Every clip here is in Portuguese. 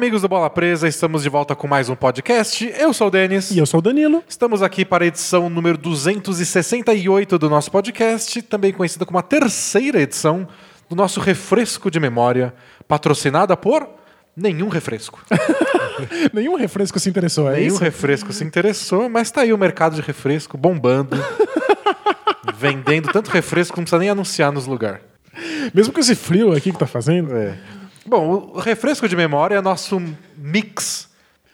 amigos do Bola Presa? Estamos de volta com mais um podcast. Eu sou o Denis. E eu sou o Danilo. Estamos aqui para a edição número 268 do nosso podcast, também conhecida como a terceira edição do nosso refresco de memória, patrocinada por nenhum refresco. Nenhum refresco se interessou, é nenhum isso? refresco se interessou, mas tá aí o mercado de refresco bombando, vendendo tanto refresco que não precisa nem anunciar nos lugares. Mesmo com esse frio aqui que tá fazendo. É. Bom, o refresco de memória é nosso mix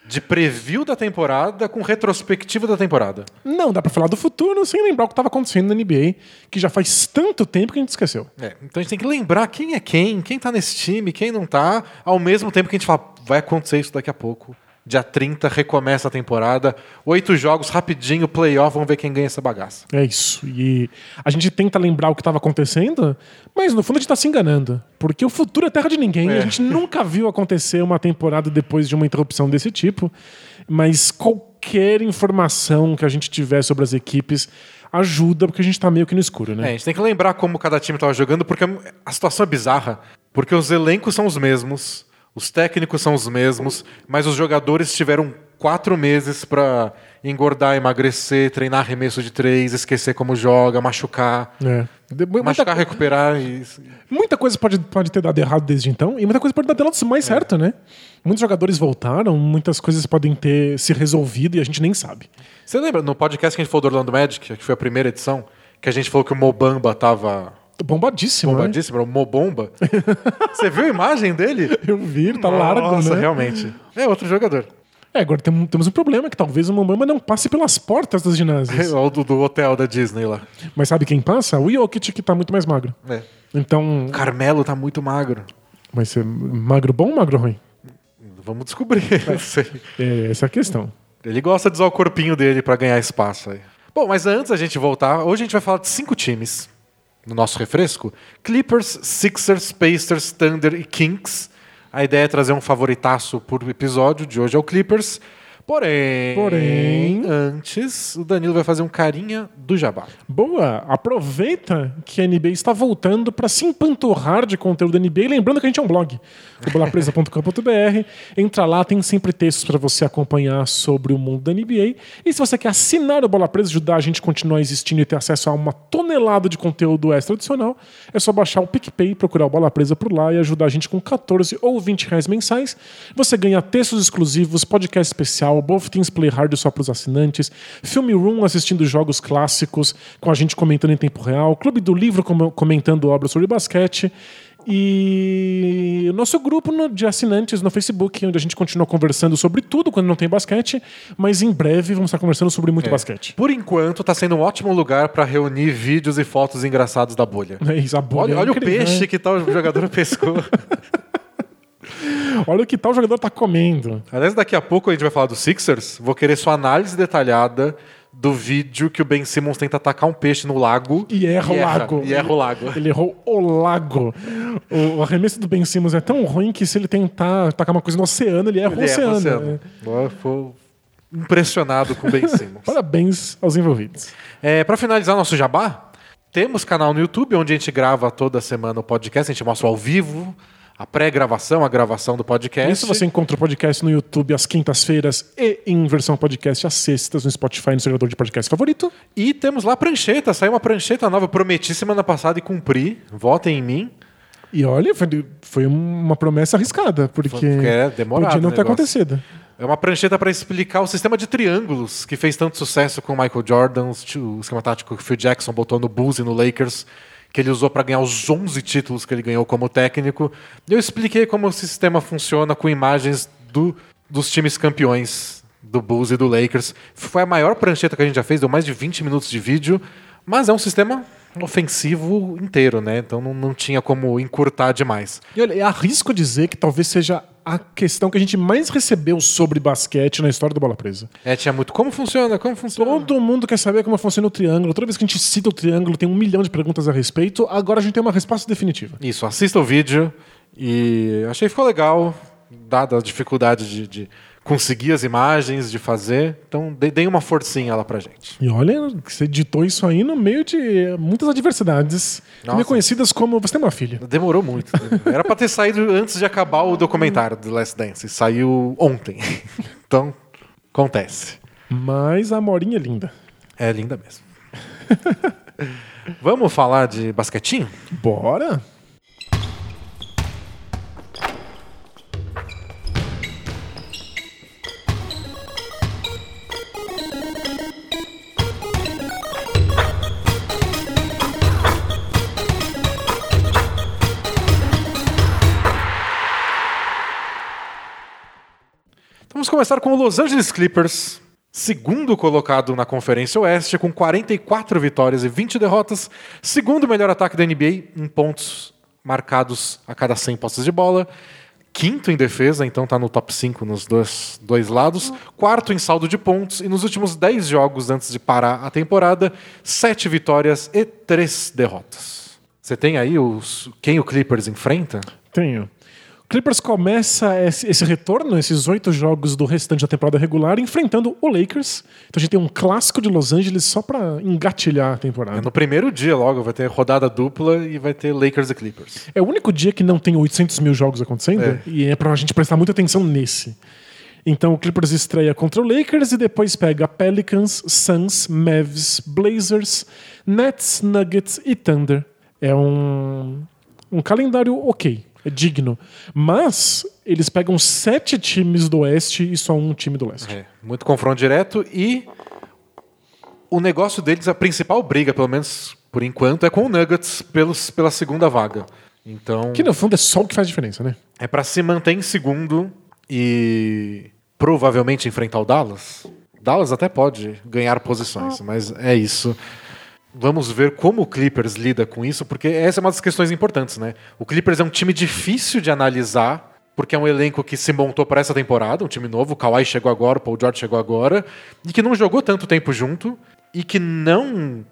de preview da temporada com retrospectiva da temporada. Não dá pra falar do futuro sem lembrar o que tava acontecendo na NBA, que já faz tanto tempo que a gente esqueceu. É, então a gente tem que lembrar quem é quem, quem tá nesse time, quem não tá, ao mesmo tempo que a gente fala, vai acontecer isso daqui a pouco. Dia 30 recomeça a temporada, oito jogos rapidinho, playoff, vamos ver quem ganha essa bagaça. É isso. E a gente tenta lembrar o que tava acontecendo, mas no fundo a gente tá se enganando. Porque o futuro é terra de ninguém. É. A gente nunca viu acontecer uma temporada depois de uma interrupção desse tipo. Mas qualquer informação que a gente tiver sobre as equipes ajuda, porque a gente tá meio que no escuro, É, a né? gente tem que lembrar como cada time tava jogando, porque a situação é bizarra. Porque os elencos são os mesmos, os técnicos são os mesmos, mas os jogadores tiveram quatro meses pra engordar, emagrecer, treinar arremesso de três, esquecer como joga, machucar. É. Muita, Machucar, recuperar e. muita coisa pode, pode ter dado errado desde então, e muita coisa pode dar dado mais É. certo, né? Muitos jogadores voltaram, muitas coisas podem ter se resolvido e a gente nem sabe. Você lembra no podcast que a gente falou do Orlando Magic, que foi a primeira edição, que a gente falou que o Mobamba tava Bombadíssimo, né? bombadíssimo, era o Mobomba? Você viu a imagem dele? Eu vi, ele tá largo, Nossa, né? realmente. É outro jogador. É, agora tem- temos um problema, que talvez o Mambamba não passe pelas portas dos ginásios. É o do, do hotel da Disney lá. Mas sabe quem passa? O Jokic, que tá muito mais magro. É. Então, Carmelo tá muito magro. vai ser magro bom ou magro ruim? Vamos descobrir. sei. É, essa é a questão. Ele gosta de usar o corpinho dele pra ganhar espaço aí. Bom, mas antes da gente voltar, hoje a gente vai falar de cinco times no nosso refresco: Clippers, Sixers, Pacers, Thunder e Kings. A ideia é trazer um favoritaço por episódio. De hoje é o Clippers. Porém, Porém- antes, o Danilo vai fazer um carinha do Jabá. Boa, aproveita que a NBA está voltando para se empanturrar de conteúdo da NBA. Lembrando que a gente é um blog, bolapresa.com.br. Entra lá, tem sempre textos para você acompanhar sobre o mundo da NBA. E se você quer assinar o Bola Presa, ajudar a gente a continuar existindo e ter acesso a uma tonelada de conteúdo extra adicional, é só baixar o PicPay, procurar o Bola Presa por lá e ajudar a gente com 14 ou 20 reais mensais. Você ganha textos exclusivos, podcast especial, Both Things Play Hard só para os assinantes, Filme Room assistindo jogos clássicos com a gente comentando em tempo real, Clube do Livro com- comentando obras sobre basquete. E o nosso grupo de assinantes no Facebook, onde a gente continua conversando sobre tudo quando não tem basquete, mas em breve vamos estar conversando sobre muito basquete. Por enquanto, tá sendo um ótimo lugar pra reunir vídeos e fotos engraçados da bolha. É isso, a bolha Olha, é olha o incrível, peixe né? que tal o jogador pescou. Olha o que tal jogador tá comendo. Aliás, daqui a pouco a gente vai falar do Sixers. Vou querer sua análise detalhada do vídeo que o Ben Simmons tenta atacar um peixe no lago. E erra o lago. E erra o lago. Ele errou o lago. O arremesso do Ben Simmons é tão ruim que se ele tentar tacar uma coisa no oceano, ele erra o Ele erra oceano. o oceano. né? Eu fui impressionado com o Ben Simmons. Parabéns aos envolvidos. É, para finalizar nosso jabá, temos canal no YouTube onde a gente grava toda semana o podcast. A gente mostra ao vivo a pré-gravação, a gravação do podcast. Isso você encontra o podcast no YouTube às quintas-feiras e em versão podcast às sextas no Spotify, no seu de podcast favorito. E temos lá a prancheta. Saiu uma prancheta nova. Prometi semana passada e cumpri. Votem em mim. E olha, foi, foi uma promessa arriscada, porque, Porque é demorado podia não ter acontecido. É uma prancheta para explicar o sistema de triângulos que fez tanto sucesso com o Michael Jordan, o esquema tático que o Phil Jackson botou no Bulls e no Lakers, que ele usou para ganhar os 11 títulos que ele ganhou como técnico. Eu expliquei como o sistema funciona com imagens do, dos times campeões do Bulls e do Lakers. Foi a maior prancheta que a gente já fez, deu mais de 20 minutos de vídeo, mas é um sistema ofensivo inteiro, né? Então não, não tinha como encurtar demais. E olha, eu arrisco dizer que talvez seja a questão que a gente mais recebeu sobre basquete na história do Bola Presa. É, tinha muito como funciona, como funciona. Todo mundo quer saber como funciona o triângulo. Toda vez que a gente cita o triângulo, tem um milhão de perguntas a respeito. Agora a gente tem uma resposta definitiva. Isso, assista o vídeo e achei que ficou legal, dada a dificuldade de, de conseguir as imagens, de fazer. Então, dê- deem uma forcinha lá pra gente. E olha, você editou isso aí no meio de muitas adversidades, Nossa. conhecidas como Você tem uma filha. Demorou muito. Era pra ter saído antes de acabar o documentário do Last Dance. Saiu ontem. Então, acontece. Mas a Morinha é linda. É linda mesmo. Vamos falar de basquetinho? Bora? Vamos começar com o Los Angeles Clippers, segundo colocado na Conferência Oeste, com 44 vitórias e 20 derrotas, segundo melhor ataque da NBA em pontos marcados a cada 100 posses de bola, quinto em defesa, então está no top 5 nos dois, dois lados, quarto em saldo de pontos e nos últimos 10 jogos antes de parar a temporada, 7 vitórias e 3 derrotas. Você tem aí os, quem o Clippers enfrenta? Tenho. Clippers começa esse, retorno, esses oito jogos do restante da temporada regular, enfrentando o Lakers. Então a gente tem um clássico de Los Angeles só pra engatilhar a temporada. No primeiro dia logo vai ter rodada dupla e vai ter Lakers e Clippers. É o único dia que não tem 800 mil jogos acontecendo É. e é pra gente prestar muita atenção nesse. Então o Clippers estreia contra o Lakers e depois pega Pelicans, Suns, Mavs, Blazers, Nets, Nuggets e Thunder. É um, um calendário ok, é digno. Mas eles pegam sete times do Oeste e só um time do Leste. É, muito confronto direto e o negócio deles, a principal briga, pelo menos por enquanto, é com o Nuggets pelos, pela segunda vaga. Então, Que no fundo é só o que faz diferença, né? é para se manter em segundo e provavelmente enfrentar o Dallas. Dallas até pode ganhar posições, mas é isso. Vamos ver como o Clippers lida com isso, porque essa é uma das questões importantes, né? O Clippers é um time difícil de analisar, porque é um elenco que se montou para essa temporada, um time novo, o Kawhi chegou agora, o Paul George chegou agora, e que não jogou tanto tempo junto, e que não,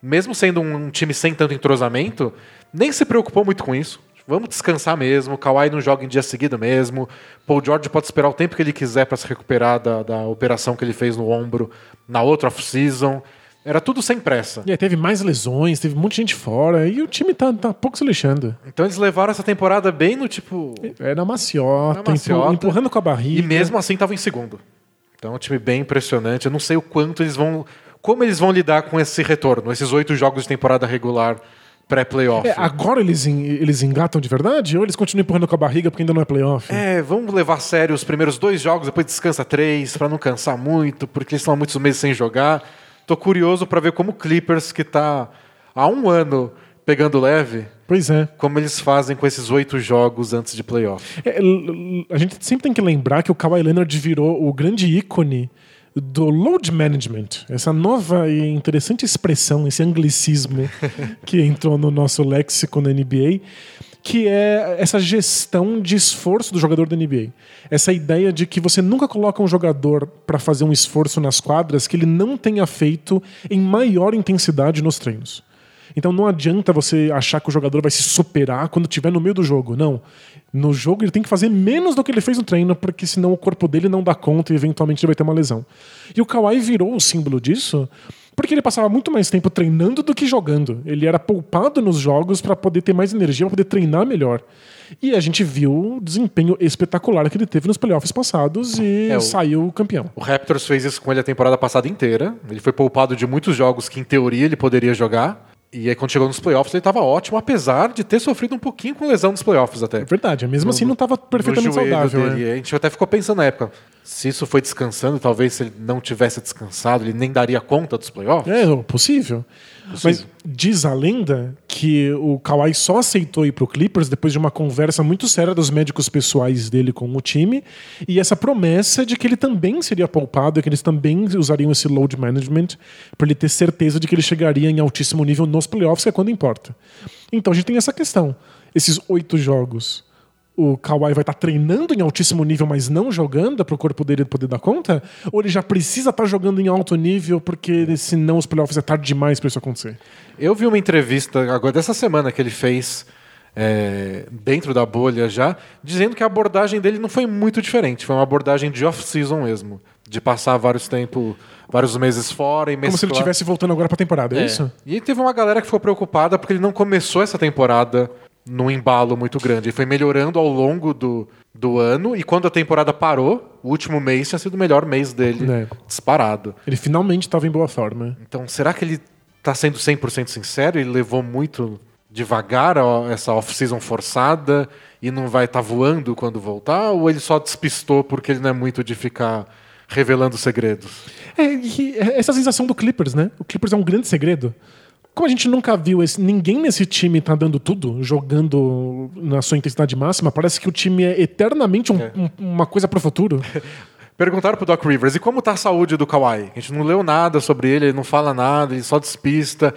mesmo sendo um time sem tanto entrosamento, nem se preocupou muito com isso. Vamos descansar mesmo, o Kawhi não joga em dia seguido mesmo, Paul George pode esperar o tempo que ele quiser para se recuperar da, da operação que ele fez no ombro na outra off-season. Era tudo sem pressa. E aí teve mais lesões, teve um monte de gente fora e o time tá, tá pouco se lixando. Então eles levaram essa temporada bem no tipo. É na maciota, Na maciota. empu- empurrando com a barriga. E mesmo assim estavam em segundo. Então é um time bem impressionante. Eu não sei o quanto eles vão. Como eles vão lidar com esse retorno, esses oito jogos de temporada regular pré-playoff. É, agora eles, eles engatam de verdade ou eles continuam empurrando com a barriga porque ainda não é playoff? É, vamos levar a sério os primeiros dois jogos, depois descansa três, pra não cansar muito, porque eles estão há muitos meses sem jogar. Tô curioso pra ver como o Clippers, que tá há um ano pegando leve, Pois é. como eles fazem com esses oito jogos antes de playoff. É, A gente sempre tem que lembrar que o Kawhi Leonard virou o grande ícone do load management, essa nova e interessante expressão, esse anglicismo que entrou no nosso léxico na NBA, que é essa gestão de esforço do jogador da NBA. Essa ideia de que você nunca coloca um jogador para fazer um esforço nas quadras que ele não tenha feito em maior intensidade nos treinos. Então não adianta você achar que o jogador vai se superar quando estiver no meio do jogo. Não. No jogo ele tem que fazer menos do que ele fez no treino, porque senão o corpo dele não dá conta e eventualmente ele vai ter uma lesão. E o Kawhi virou o símbolo disso porque ele passava muito mais tempo treinando do que jogando. Ele era poupado nos jogos para poder ter mais energia, para poder treinar melhor. E a gente viu o desempenho espetacular que ele teve nos playoffs passados e É, o- saiu campeão. O Raptors fez isso com ele a temporada passada inteira. Ele foi poupado de muitos jogos que, em teoria, ele poderia jogar. E aí, quando chegou nos playoffs, ele estava ótimo, apesar de ter sofrido um pouquinho com lesão nos playoffs até. É verdade, mesmo assim não estava perfeitamente no saudável. dele. né? A gente até ficou pensando na época, se isso foi descansando, talvez se ele não tivesse descansado, ele nem daria conta dos playoffs. É, possível. Mas diz a lenda que o Kawhi só aceitou ir pro Clippers depois de uma conversa muito séria dos médicos pessoais dele com o time e essa promessa de que ele também seria poupado e que eles também usariam esse load management para ele ter certeza de que ele chegaria em altíssimo nível nos playoffs, que é quando importa. Então a gente tem essa questão. Esses oito jogos o Kawhi vai estar treinando em altíssimo nível, mas não jogando para o corpo dele poder dar conta? Ou ele já precisa estar jogando em alto nível porque senão os playoffs é tarde demais para isso acontecer? Eu vi uma entrevista agora dessa semana que ele fez é, dentro da bolha já, dizendo que a abordagem dele não foi muito diferente. Foi uma abordagem de off-season mesmo. De passar vários tempos, vários meses fora e mesclar. Como se ele estivesse voltando agora pra temporada, é, É. isso? E teve uma galera que ficou preocupada porque ele não começou essa temporada num embalo muito grande. Ele foi melhorando ao longo do, do ano e quando a temporada parou, o último mês tinha sido o melhor mês dele É. disparado. Ele finalmente estava em boa forma. Então, será que ele tá sendo 100% sincero? Ele levou muito devagar essa off-season forçada e não vai estar voando quando voltar? Ou ele só despistou porque ele não é muito de ficar revelando segredos? É, e essa sensação do Clippers, né? O Clippers é um grande segredo. Como a gente nunca viu esse- ninguém nesse time tá dando tudo, jogando na sua intensidade máxima, parece que o time é eternamente um- É. um- uma coisa pro futuro. Perguntaram pro Doc Rivers, e como tá a saúde do Kawhi? A gente não leu nada sobre ele, ele não fala nada, ele só despista.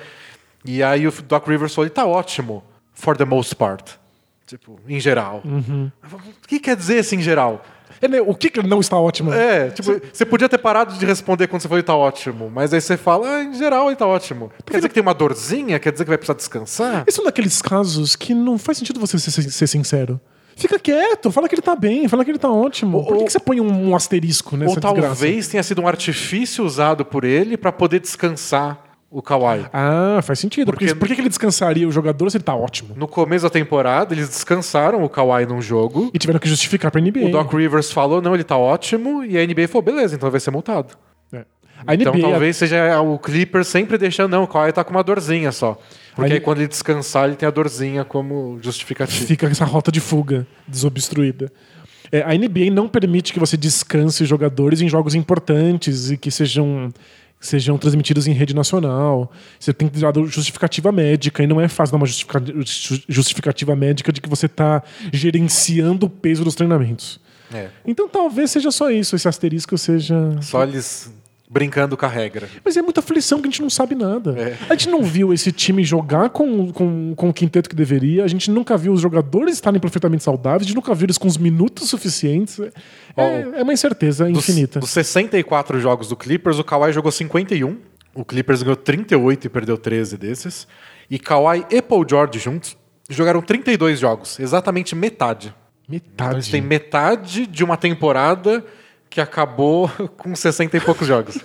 E aí o Doc Rivers falou, ele tá ótimo, for the most part. Tipo, em geral. O que quer dizer esse em geral? É, né, o que, que não está ótimo? É, tipo, você podia ter parado de responder quando você falou ele tá ótimo, mas aí você fala, ah, em geral ele tá ótimo. Quer dizer que tem uma dorzinha? Quer dizer que vai precisar descansar? Esse é um daqueles casos que não faz sentido você ser, ser sincero. Fica quieto, fala que ele tá bem, fala que ele tá ótimo. Por que, Ou- que você põe um, um asterisco nessa Ou desgraça? talvez tenha sido um artifício usado por ele pra poder descansar o Kawhi. Ah, faz sentido. Porque... Porque- Por que, ele descansaria o jogador se ele tá ótimo? No começo da temporada, eles descansaram o Kawhi num jogo. E tiveram que justificar pra NBA. O Doc Rivers falou, não, ele tá ótimo, e a NBA falou, beleza, então vai ser multado. É. A Então NBA, talvez seja o Clippers sempre deixando, não, o Kawhi tá com uma dorzinha só. Porque Aí- aí quando ele descansar, ele tem a dorzinha como justificativa. fica essa rota de fuga desobstruída. É, a NBA não permite que você descanse jogadores em jogos importantes e que sejam, sejam transmitidos em rede nacional. Você tem que dar justificativa médica e não é fácil dar uma justifica- ju- justificativa médica de que você está gerenciando o peso dos treinamentos. É, Então talvez seja só isso, esse asterisco seja. só eles brincando com a regra. Mas é muita aflição que a gente não sabe nada. É. A gente não viu esse time jogar com, com, com o quinteto que deveria, a gente nunca viu os jogadores estarem perfeitamente saudáveis, a gente nunca viu eles com os minutos suficientes. É, é uma incerteza Dos, infinita. dos 64 jogos do Clippers, o Kawhi jogou 51. O Clippers ganhou 38 e perdeu 13 desses. E Kawhi e Paul George juntos jogaram 32 jogos, exatamente metade. Então eles têm Metade. metade de uma temporada que acabou com 60 e poucos jogos.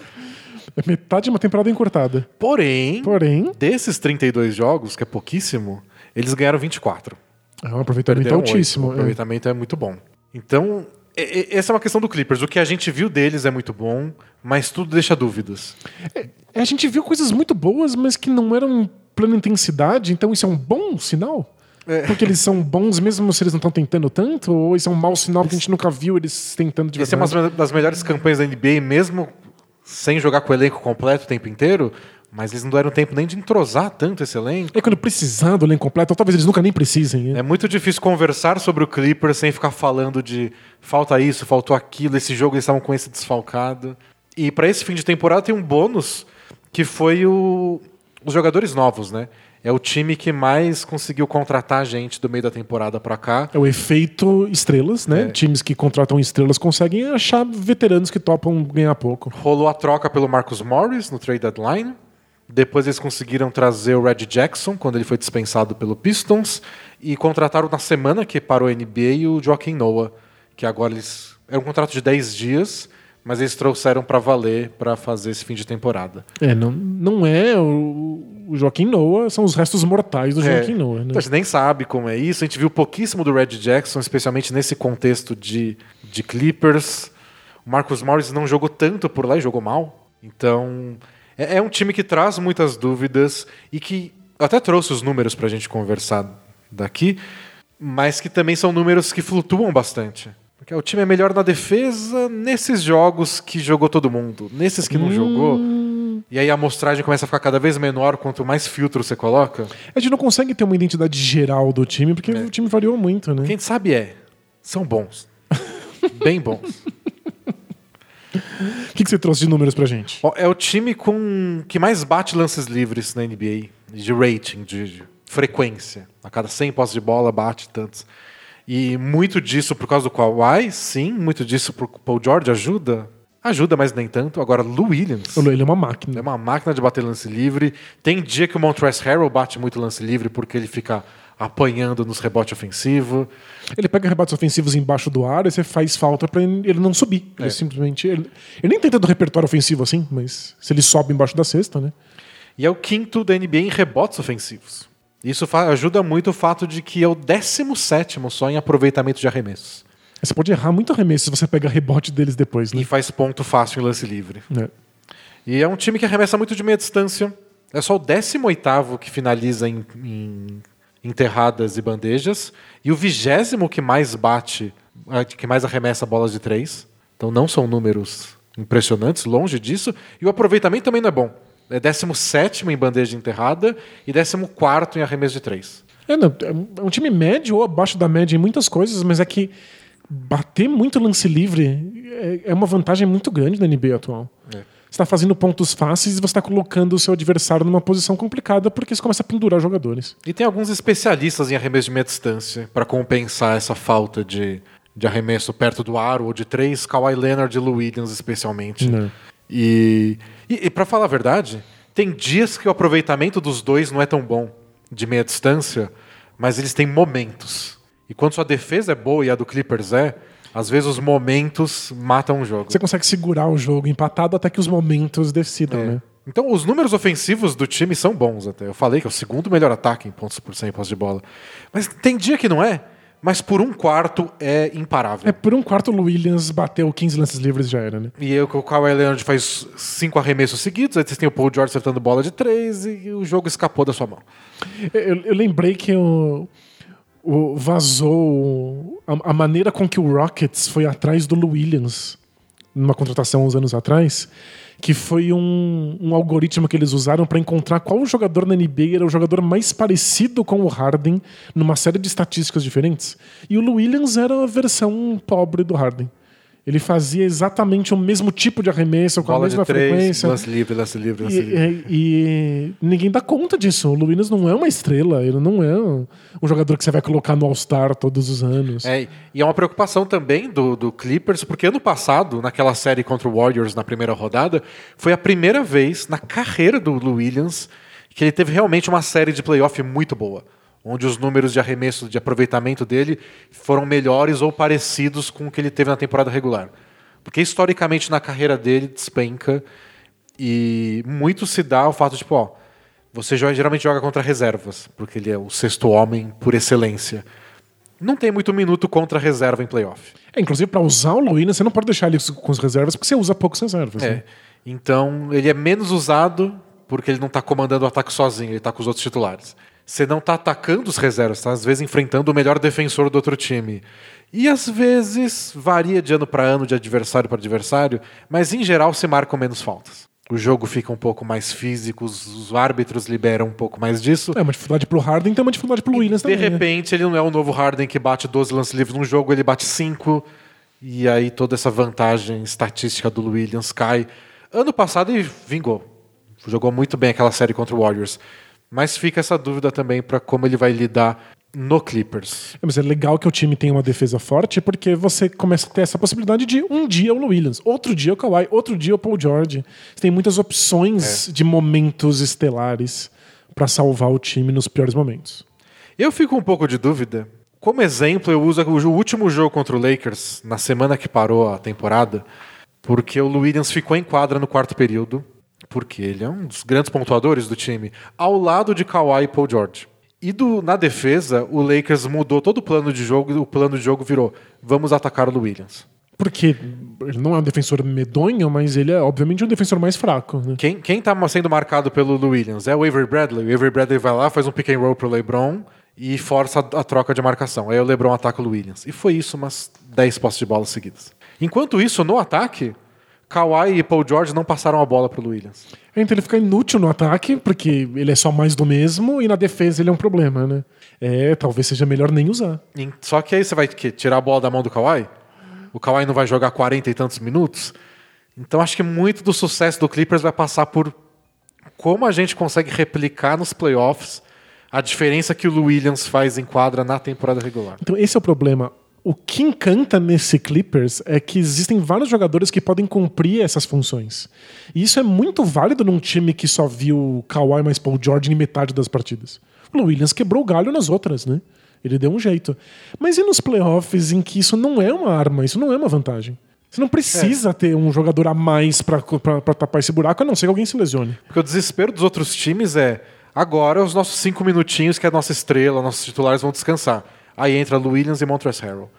É metade de uma temporada encurtada. Porém, Porém, desses 32 jogos, que é pouquíssimo, eles ganharam 24. é um aproveitamento Perderam altíssimo. O é. aproveitamento é muito bom. Então, essa é uma questão do Clippers. O que a gente viu deles é muito bom, mas tudo deixa dúvidas. É, a gente viu coisas muito boas, mas que não eram plena intensidade, então isso é um bom sinal? É. Porque eles são bons mesmo se eles não estão tentando tanto? Ou isso é um mau sinal porque a gente nunca viu eles tentando de Essa é verdade? uma das melhores campanhas da NBA, mesmo sem jogar com o elenco completo o tempo inteiro, mas eles não deram tempo nem de entrosar tanto esse elenco. É quando precisar do elenco completo, talvez eles nunca nem precisem. né? É muito difícil conversar sobre o Clippers sem ficar falando de falta isso, faltou aquilo, esse jogo eles estavam com esse desfalcado. E para esse fim de temporada tem um bônus que foi o- os jogadores novos, né? É o time que mais conseguiu contratar gente do meio da temporada para cá. É o efeito estrelas, né? É. Times que contratam estrelas conseguem achar veteranos que topam ganhar pouco. Rolou a troca pelo Marcus Morris no trade deadline. Depois eles conseguiram trazer o Red Jackson quando ele foi dispensado pelo Pistons e contrataram na semana que parou a NBA o Joaquim Noah, que agora eles era um contrato de 10 dias, mas eles trouxeram para valer para fazer esse fim de temporada. É, não, não é o, o Joaquim Noah, são os restos mortais do Joaquim Noah, né? Então, a gente nem sabe como é isso. A gente viu pouquíssimo do Red Jackson, especialmente nesse contexto de, de Clippers. O Marcus Morris não jogou tanto por lá e jogou mal. Então, é, é um time que traz muitas dúvidas e que até trouxe os números para a gente conversar daqui, mas que também são números que flutuam bastante. Porque o time é melhor na defesa nesses jogos que jogou todo mundo. Nesses que não jogou. E aí a amostragem começa a ficar cada vez menor quanto mais filtro você coloca. A gente não consegue ter uma identidade geral do time, porque o time variou muito, né? Quem sabe é. São bons. Bem bons. O que, que você trouxe de números pra gente? É o time com que mais bate lances livres na NBA. De rating, de, de frequência. A cada 100 posses de bola bate tantos. E muito disso por causa do Kawhi, sim. Muito disso por Paul George ajuda. ajuda, mas nem tanto. Agora, Lou Williams. Ele é uma máquina. É uma máquina de bater lance livre. Tem dia que o Montrezl Harrell bate muito lance livre porque ele fica apanhando nos rebotes ofensivos. Ele pega rebotes ofensivos embaixo do ar e você faz falta para ele não subir. Ele É. simplesmente. Ele, ele nem tem tanto repertório ofensivo assim, mas se ele sobe embaixo da cesta, né? E é o quinto da NBA em rebotes ofensivos. Isso ajuda muito o fato de que é o 17 só em aproveitamento de arremessos. Você pode errar muito arremesso se você pega rebote deles depois, né? E faz ponto fácil em lance livre. É. E é um time que arremessa muito de meia distância. É só o 18 que finaliza em, em enterradas e bandejas. E o vigésimo que mais bate, que mais arremessa bolas de três. Então não são números impressionantes, longe disso. E o aproveitamento também não é bom. É 17 em bandeja enterrada e 14 em arremesso de três. É, não, é um time médio ou abaixo da média em muitas coisas, mas é que bater muito lance livre é, é uma vantagem muito grande na NBA atual. É. Você está fazendo pontos fáceis e você está colocando o seu adversário numa posição complicada porque você começa a pendurar jogadores. E tem alguns especialistas em arremesso de meia distância para compensar essa falta de, de arremesso perto do aro ou de três, Kawhi Leonard e Lou Williams especialmente. Né. E, e, para falar a verdade, tem dias que o aproveitamento dos dois não é tão bom de meia distância, mas eles têm momentos. E quando sua defesa é boa e a do Clippers é, às vezes os momentos matam o jogo. Você consegue segurar o jogo empatado até que os momentos decidam, É. né? Então, os números ofensivos do time são bons até. Eu falei que é o segundo melhor ataque em pontos por cento em posse de bola. Mas tem dia que não é, mas por um quarto é imparável. É por um quarto o Williams bateu 15 lances livres já era, né? E aí o Kawhi Leonard faz cinco arremessos seguidos, aí vocês têm o Paul George acertando bola de três e o jogo escapou da sua mão. Eu, eu lembrei que o, o vazou a, a maneira com que o Rockets foi atrás do Lou Williams numa contratação uns anos atrás, que foi um, um algoritmo que eles usaram para encontrar qual jogador na NBA era o jogador mais parecido com o Harden numa série de estatísticas diferentes. E o Williams era a versão pobre do Harden. Ele fazia exatamente o mesmo tipo de arremesso, com Bola a mesma três, frequência. lance livre, lance livre, lance E, livre. e- e ninguém dá conta disso. O Luiz não é uma estrela, ele não é um, um jogador que você vai colocar no All-Star todos os anos. É, e é uma preocupação também do, do Clippers, porque ano passado, naquela série contra o Warriors na primeira rodada, foi a primeira vez na carreira do Lou Williams que ele teve realmente uma série de playoff muito boa. Onde os números de arremesso, de aproveitamento dele foram melhores ou parecidos com o que ele teve na temporada regular. Porque historicamente na carreira dele despenca e muito se dá ao fato de, tipo, ó, você geralmente joga contra reservas, porque ele é o sexto homem por excelência. Não tem muito minuto contra reserva em playoff. É, inclusive, para usar o Luiz, você não pode deixar ele com as reservas, porque você usa poucas reservas. É. né? Então, ele é menos usado porque ele não está comandando o ataque sozinho, ele está com os outros titulares. Você não está atacando os reservas, está às vezes enfrentando o melhor defensor do outro time. E às vezes varia de ano para ano, de adversário para adversário, mas em geral se marcam menos faltas. O jogo fica um pouco mais físico, os- os árbitros liberam um pouco mais disso. É uma dificuldade pro Harden, tem uma dificuldade pro Williams De também. né? repente, ele não é o novo Harden que bate 12 lances livres num jogo, ele bate 5. E aí toda essa vantagem estatística do Williams cai. Ano passado ele vingou. Jogou muito bem aquela série contra o Warriors. Mas fica essa dúvida também para como ele vai lidar no Clippers. É, mas é legal que o time tenha uma defesa forte, porque você começa a ter essa possibilidade de um dia o Williams, outro dia o Kawhi, outro dia o Paul George. Você tem muitas opções É. de momentos estelares para salvar o time nos piores momentos. Eu fico um pouco de dúvida. Como exemplo, eu uso o último jogo contra o Lakers, na semana que parou a temporada, porque o Williams ficou em quadra no quarto período, porque ele é um dos grandes pontuadores do time, ao lado de Kawhi e Paul George. E do- na defesa, o Lakers mudou todo o plano de jogo e o plano de jogo virou: vamos atacar o Williams. Porque ele não é um defensor medonho, mas ele é obviamente um defensor mais fraco. Né? Quem, quem tá sendo marcado pelo Lou Williams é o Avery Bradley. O Avery Bradley vai lá, faz um pick and roll pro LeBron e força a, a troca de marcação. Aí o LeBron ataca o Lou Williams. E foi isso umas 10 postes de bola seguidas. Enquanto isso, no ataque, Kawhi e Paul George não passaram a bola pro Williams. Então ele fica inútil no ataque, porque ele é só mais do mesmo, e na defesa ele é um problema, né? É, talvez seja melhor nem usar. Só que aí você vai quê? tirar a bola da mão do Kawhi? O Kawhi não vai jogar 40 e tantos minutos? Então acho que muito do sucesso do Clippers vai passar por como a gente consegue replicar nos playoffs a diferença que o Williams faz em quadra na temporada regular. Então esse é o problema. O que encanta nesse Clippers é que existem vários jogadores que podem cumprir essas funções. E isso é muito válido num time que só viu Kawhi mais Paul George em metade das partidas. O Williams quebrou o galho nas outras, né? Ele deu um jeito. Mas e nos playoffs em que isso não é uma arma, isso não é uma vantagem? Você não precisa é. ter um jogador a mais para tapar esse buraco, a não ser que alguém se lesione. Porque o desespero dos outros times é agora os nossos cinco minutinhos que a nossa estrela, nossos titulares vão descansar. Aí entra Williams e Montrezl Harrell.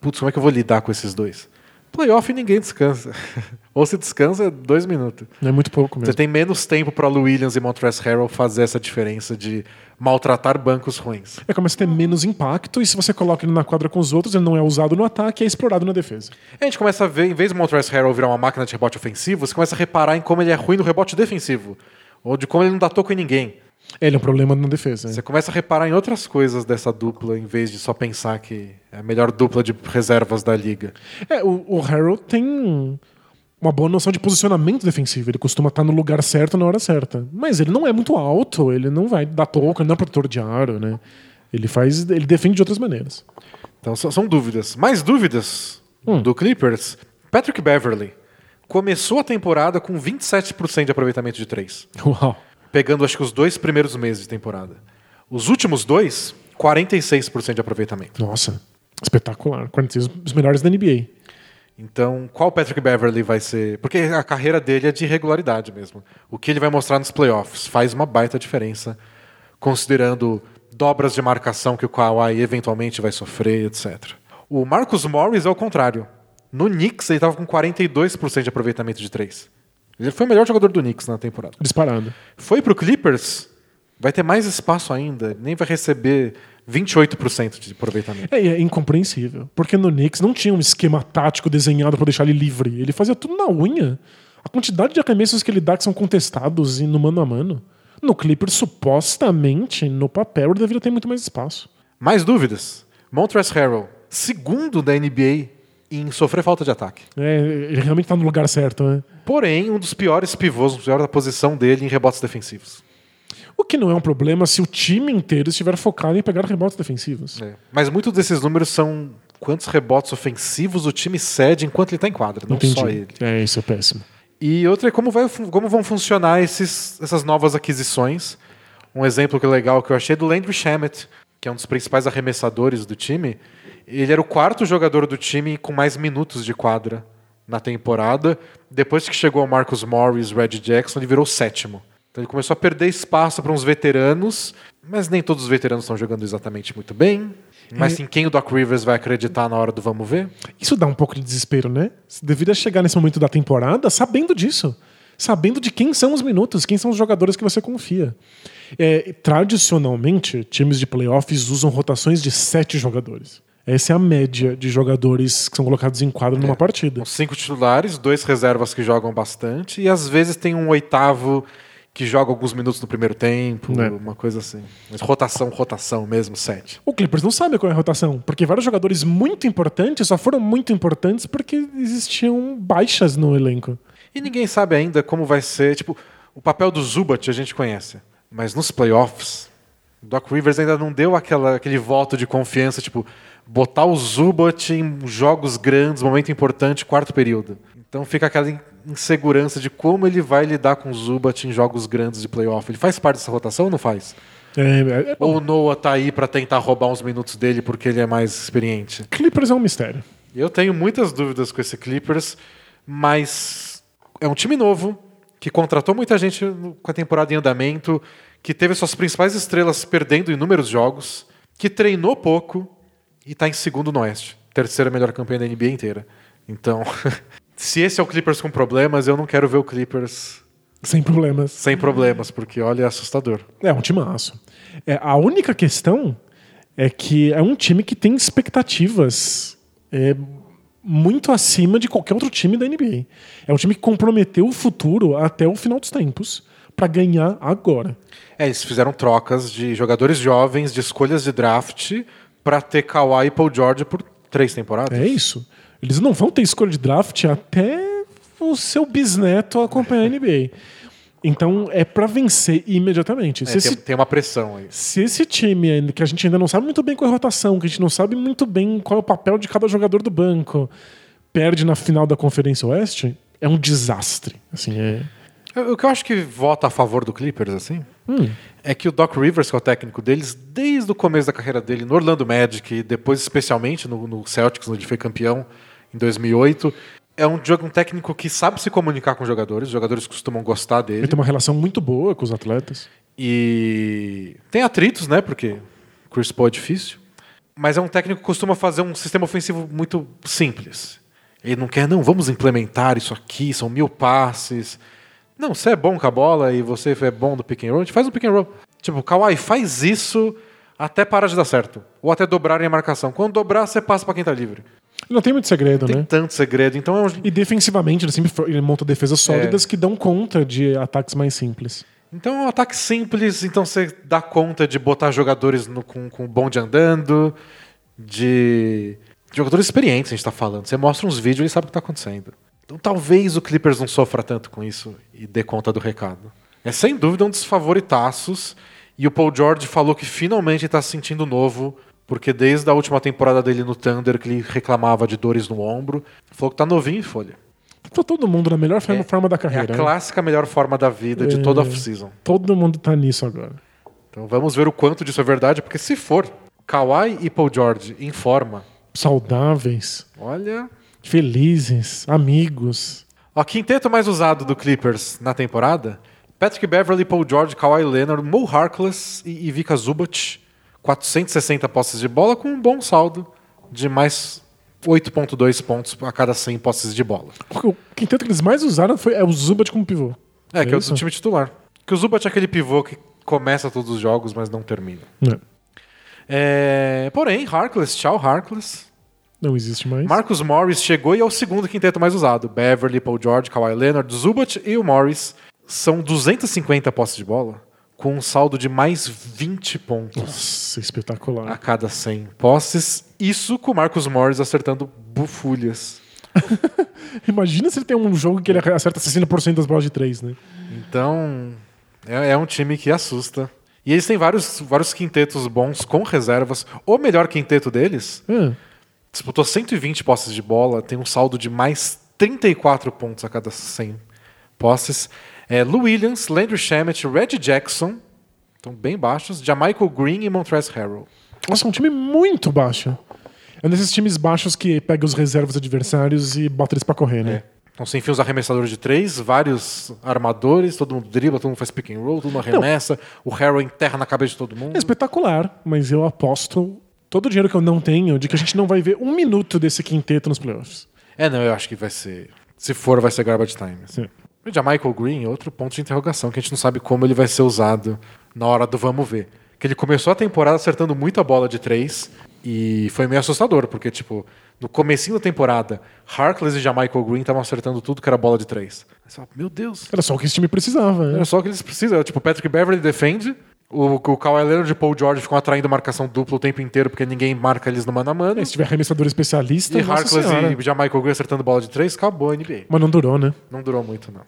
Putz, como é que eu vou lidar com esses dois? Playoff ninguém descansa. Ou se descansa, dois minutos. É muito pouco mesmo. Você tem menos tempo para Williams e Montrezl Harrell fazer essa diferença de maltratar bancos ruins. É, começa a ter menos impacto e se você coloca ele na quadra com os outros, ele não é usado no ataque, é explorado na defesa. A gente começa a ver, em vez de Montrezl Harrell virar uma máquina de rebote ofensivo, você começa a reparar em como ele é ruim no rebote defensivo. Ou de como ele não dá toco em ninguém. Ele é um problema na defesa. Você começa a reparar em outras coisas dessa dupla, em vez de só pensar que é a melhor dupla de reservas da liga. É, o, o Harold tem uma boa noção de posicionamento defensivo. Ele costuma estar no lugar certo na hora certa. Mas ele não é muito alto, ele não vai dar toco, ele não é protetor de aro, né? Ele faz. ele defende de outras maneiras. Então são dúvidas. Mais dúvidas hum. do Clippers. Patrick Beverly começou a temporada com 27% de aproveitamento de 3. Uau pegando acho que os dois primeiros meses de temporada. Os últimos dois, 46% de aproveitamento. Nossa, espetacular. 46 os melhores da NBA. Então, qual Patrick Beverly vai ser? Porque a carreira dele é de regularidade mesmo. O que ele vai mostrar nos playoffs faz uma baita diferença, considerando dobras de marcação que o Kawhi eventualmente vai sofrer, etc. O Marcus Morris é o contrário. No Knicks, ele estava com 42% de aproveitamento de 3. Ele foi o melhor jogador do Knicks na temporada. Disparado. Foi pro Clippers, vai ter mais espaço ainda, nem vai receber 28% de aproveitamento. É, é incompreensível. Porque no Knicks não tinha um esquema tático desenhado para deixar ele livre. Ele fazia tudo na unha. A quantidade de arremessos que ele dá que são contestados e no mano a mano. No Clippers, supostamente, no papel, ele deveria ter muito mais espaço. Mais dúvidas? Montrezl Harrell, segundo da NBA em sofrer falta de ataque. É, ele realmente está no lugar certo, né? Porém, um dos piores pivôs, o pior da posição dele em rebotes defensivos. O que não é um problema se o time inteiro estiver focado em pegar rebotes defensivos. É. Mas muitos desses números são quantos rebotes ofensivos o time cede enquanto ele está em quadra, não Entendi. só ele. É, isso é péssimo. E outra é como, vai, como vão funcionar esses, essas novas aquisições. Um exemplo que é legal que eu achei é do Landry Shamet, que é um dos principais arremessadores do time. Ele era o quarto jogador do time com mais minutos de quadra na temporada. Depois que chegou o Marcus Morris, Red Jackson, ele virou o sétimo. Então ele começou a perder espaço para uns veteranos, mas nem todos os veteranos estão jogando exatamente muito bem. Mas em quem o Doc Rivers vai acreditar na hora do vamos ver? Isso dá um pouco de desespero, né? Devido a chegar nesse momento da temporada sabendo disso. Sabendo de quem são os minutos, quem são os jogadores que você confia. É, tradicionalmente, times de playoffs usam rotações de sete jogadores. Essa é a média de jogadores que são colocados em quadro é. numa partida. Os cinco titulares, dois reservas que jogam bastante, e às vezes tem um oitavo que joga alguns minutos no primeiro tempo, é. uma coisa assim. Mas rotação, rotação mesmo, sete. O Clippers não sabe qual é a rotação, porque vários jogadores muito importantes só foram muito importantes porque existiam baixas no elenco. E ninguém sabe ainda como vai ser, tipo, o papel do Zubat a gente conhece, mas nos playoffs, Doc Rivers ainda não deu aquela, aquele voto de confiança, tipo, botar o Zubat em jogos grandes, momento importante, quarto período. Então fica aquela insegurança de como ele vai lidar com o Zubat em jogos grandes de playoff. Ele faz parte dessa rotação ou não faz? É, é, é ou o Noah tá aí para tentar roubar uns minutos dele porque ele é mais experiente? Clippers é um mistério. Eu tenho muitas dúvidas com esse Clippers, mas é um time novo que contratou muita gente com a temporada em andamento, que teve suas principais estrelas perdendo inúmeros jogos, que treinou pouco, e está em segundo no Oeste. Terceira melhor campanha da NBA inteira. Então, se esse é o Clippers com problemas, eu não quero ver o Clippers. Sem problemas. Sem problemas, porque olha, é assustador. É um timaço. É, a única questão é que é um time que tem expectativas é, muito acima de qualquer outro time da NBA. É um time que comprometeu o futuro até o final dos tempos para ganhar agora. É, eles fizeram trocas de jogadores jovens, de escolhas de draft para ter Kawhi e Paul George por três temporadas. É isso. Eles não vão ter escolha de draft até o seu bisneto acompanhar a NBA. Então é pra vencer imediatamente. É, se, tem, esse, tem uma pressão aí. se esse time, que a gente ainda não sabe muito bem qual é a rotação, que a gente não sabe muito bem qual é o papel de cada jogador do banco, perde na final da Conferência Oeste, é um desastre. Assim, é. O que eu acho que vota a favor do Clippers, assim, Hum. é que o Doc Rivers, que é o técnico deles, desde o começo da carreira dele no Orlando Magic, e depois especialmente no, no Celtics, onde ele foi campeão em 2008, é um, um técnico que sabe se comunicar com os jogadores, os jogadores costumam gostar dele. Ele tem uma relação muito boa com os atletas. E tem atritos, né? Porque Chris Paul é difícil. Mas é um técnico que costuma fazer um sistema ofensivo muito simples. Ele não quer, não, vamos implementar isso aqui, são mil passes. Não, você é bom com a bola e você é bom do pick and roll, a gente faz um pick and roll. Tipo, Kawhi, faz isso até parar de dar certo. Ou até dobrarem a marcação. Quando dobrar, você passa pra quem tá livre. Não tem muito segredo, Tem né? tanto segredo. Então é um, E defensivamente, ele sempre ele monta defesas sólidas que dão conta de ataques mais simples. Então é um ataque simples, então você dá conta de botar jogadores no- com, com bonde andando, de jogadores experientes a gente tá falando. Você mostra uns vídeos e ele sabe o que tá acontecendo. Então talvez o Clippers não sofra tanto com isso e dê conta do recado. É sem dúvida um dos favoritaços e o Paul George falou que finalmente está se sentindo novo, porque desde a última temporada dele no Thunder que ele reclamava de dores no ombro, falou que tá novinho em folha. Tá todo mundo na melhor forma, forma da É a carreira. né? clássica melhor forma da vida de toda a off-season. Todo mundo tá nisso agora. Então vamos ver o quanto disso é verdade, porque se for Kawhi e Paul George em forma, Saudáveis, olha. Felizes, amigos. Ó, quinteto mais usado do Clippers na temporada: Patrick Beverly, Paul George, Kawhi Leonard, Mo Harkless e Ivica Zubac. 460 posses de bola com um bom saldo de mais 8.2 pontos a cada 100 posses de bola. O quinteto que eles mais usaram foi é o Zubat como pivô. É, que é o isso? do time titular. Que o Zubac é aquele pivô que começa todos os jogos, mas não termina. Não, É, porém, Harkless, tchau Harkless. Não existe mais. Marcus Morris chegou e é o segundo quinteto mais usado. Beverly, Paul George, Kawhi Leonard, Zubat e o Morris são 250 posses de bola, com um saldo de mais 20 pontos Nossa, a espetacular. cada 100 posses. Isso com o Marcus Morris acertando bufulhas. Imagina se ele tem um jogo que ele acerta 60% das bolas de três, né? Então, é, é um time que assusta. E eles têm vários, vários quintetos bons com reservas. O melhor quinteto deles É. disputou 120 posses de bola, tem um saldo de mais 34 pontos a cada 100 posses. É, Lou Williams, Landry Shamet, Reggie Jackson, estão bem baixos, Jamichael Green e Montrezl Harrell. Nossa, é um time muito baixo. É desses times baixos que pega os reservas adversários e bota eles pra correr, né? É. Então, sem fios arremessadores de três, vários armadores, todo mundo dribla, todo mundo faz pick and roll, todo mundo arremessa, o Harrell enterra na cabeça de todo mundo. É espetacular, mas eu aposto todo o dinheiro que eu não tenho de que a gente não vai ver um minuto desse quinteto nos playoffs. É, não, eu acho que vai ser. Se for, vai ser garbage time. Sim. O Jamichael Green, outro ponto de interrogação, que a gente não sabe como ele vai ser usado na hora do vamos ver. Que ele começou a temporada acertando muita bola de três e foi meio assustador, porque, tipo, no comecinho da temporada, Harkless e Jamichael Green estavam acertando tudo que era bola de três. Aí você fala, Meu Deus, Era só o que esse time precisava. né? era só o que eles precisam. Tipo, Patrick Beverly defende, o, o Kawhi Leonard e Paul George ficam atraindo marcação dupla o tempo inteiro, porque ninguém marca eles no mano a mano. É, se tiver arremessador especialista, E Harkless e Jamichael Green acertando bola de três, acabou a NBA. Mas não durou, né? Não durou muito, não.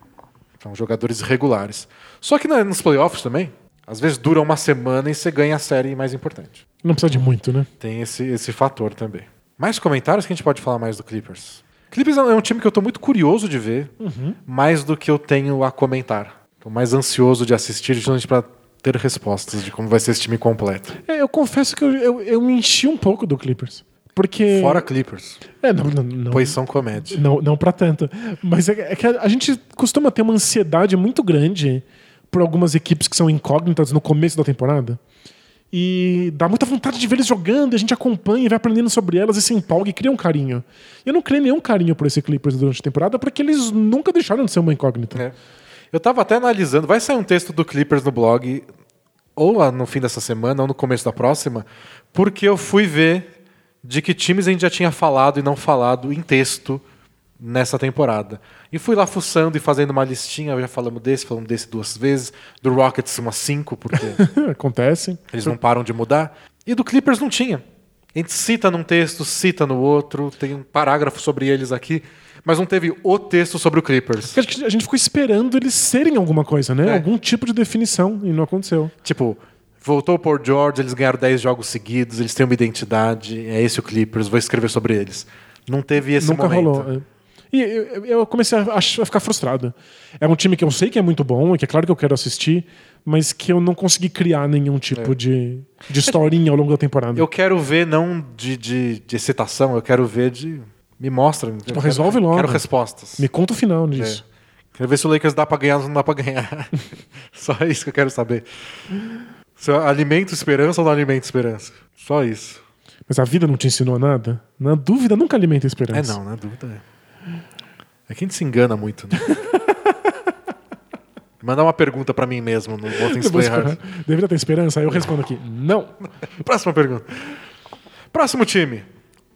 São jogadores irregulares. Só que nos playoffs também, às vezes dura uma semana e você ganha a série mais importante. Não precisa de muito, né? Tem esse, esse fator também. Mais comentários que a gente pode falar mais do Clippers? Clippers é um time que eu tô muito curioso de ver, mais do que eu tenho a comentar. Tô mais ansioso de assistir, justamente para ter respostas de como vai ser esse time completo. É, eu confesso que eu, eu, eu me enchi um pouco do Clippers. Porque. Fora Clippers, É, não, não, não, pois são comédia. não, não pra tanto. Mas é, é que a, a gente costuma ter uma ansiedade muito grande por algumas equipes que são incógnitas no começo da temporada. E dá muita vontade de ver eles jogando, e a gente acompanha e vai aprendendo sobre elas e se empolga e cria um carinho. Eu não criei nenhum carinho por esse Clippers durante a temporada porque eles nunca deixaram de ser uma incógnita. É. Eu tava até analisando, vai sair um texto do Clippers no blog, ou lá no fim dessa semana, ou no começo da próxima, porque eu fui ver de que times a gente já tinha falado e não falado em texto nessa temporada. E fui lá fuçando e fazendo uma listinha, já falamos desse, falamos desse duas vezes, do Rockets umas cinco, porque Acontece. eles não param de mudar, e do Clippers não tinha. A gente cita num texto, cita no outro, tem um parágrafo sobre eles aqui, mas não teve o texto sobre o Clippers. A gente ficou esperando eles serem alguma coisa, né? É. Algum tipo de definição, e não aconteceu. Tipo, voltou por George, eles ganharam 10 jogos seguidos, eles têm uma identidade, é esse o Clippers, vou escrever sobre eles. Não teve esse Nunca momento. rolou. é. E eu, eu comecei a, ficar frustrado. É um time que eu sei que é muito bom e que é claro que eu quero assistir, mas que eu não consegui criar nenhum tipo de, de historinha ao longo da temporada. É. Eu quero ver não de, de, de excitação, eu quero ver de. Me mostra. quero- resolve logo. Quero respostas. Me conta o final disso. Quero ver se o Lakers dá pra ganhar ou não dá pra ganhar. Só isso que eu quero saber. Se eu alimento esperança ou não alimento esperança? Só isso. Mas a vida não te ensinou nada? Na dúvida, nunca alimenta a É esperança. não, na dúvida é. É que a gente se engana muito, né? Mandar uma pergunta pra mim mesmo no Voting Hard. Deveria ter esperança? Aí eu respondo aqui: não. Próxima pergunta. Próximo time.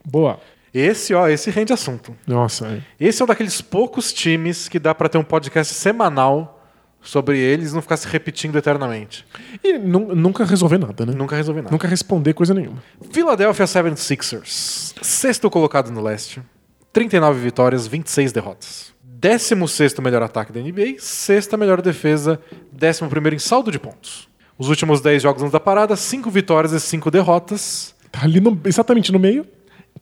Boa. Esse, ó, esse rende assunto. Nossa, é. Esse é um daqueles poucos times que dá pra ter um podcast semanal sobre eles e não ficar se repetindo eternamente. E nu- nunca resolver nada, né? Nunca resolvi nada. Nunca responder coisa nenhuma. Philadelphia 76ers, sexto colocado no leste, 39 vitórias, 26 derrotas. 16 melhor ataque da NBA, sexta melhor defesa, 11 em saldo de pontos. Os últimos 10 jogos antes da parada, 5 vitórias e 5 derrotas. Tá ali no- exatamente no meio.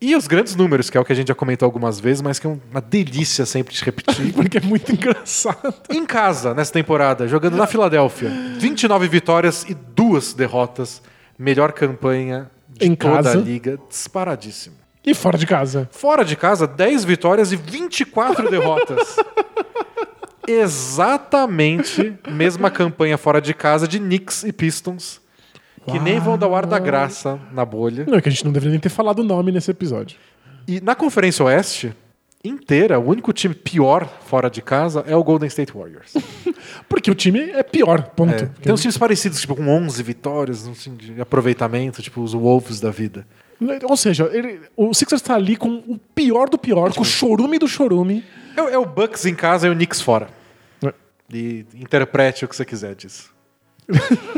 E os grandes números, que é o que a gente já comentou algumas vezes, mas que é uma delícia sempre de repetir. Porque é muito engraçado. em casa, nessa temporada, jogando na Filadélfia, 29 vitórias e 2 derrotas. Melhor campanha de Em toda casa. a liga, disparadíssimo. E fora de casa. Fora de casa, 10 vitórias e 24 derrotas. Exatamente mesma campanha fora de casa de Knicks e Pistons, que nem vão dar o ar da graça na bolha. Não, é que a gente não deveria nem ter falado o nome nesse episódio. E na Conferência Oeste inteira, o único time pior fora de casa é o Golden State Warriors. Porque o time é pior, ponto. É, Tem uns times parecidos, tipo, com 11 vitórias, assim, de aproveitamento, tipo os Wolves da vida. Ou seja, ele- o Sixers tá ali com o pior do pior, com o chorume do chorume. É, o- é o Bucks em casa e o Knicks fora. É. E interprete o que você quiser disso.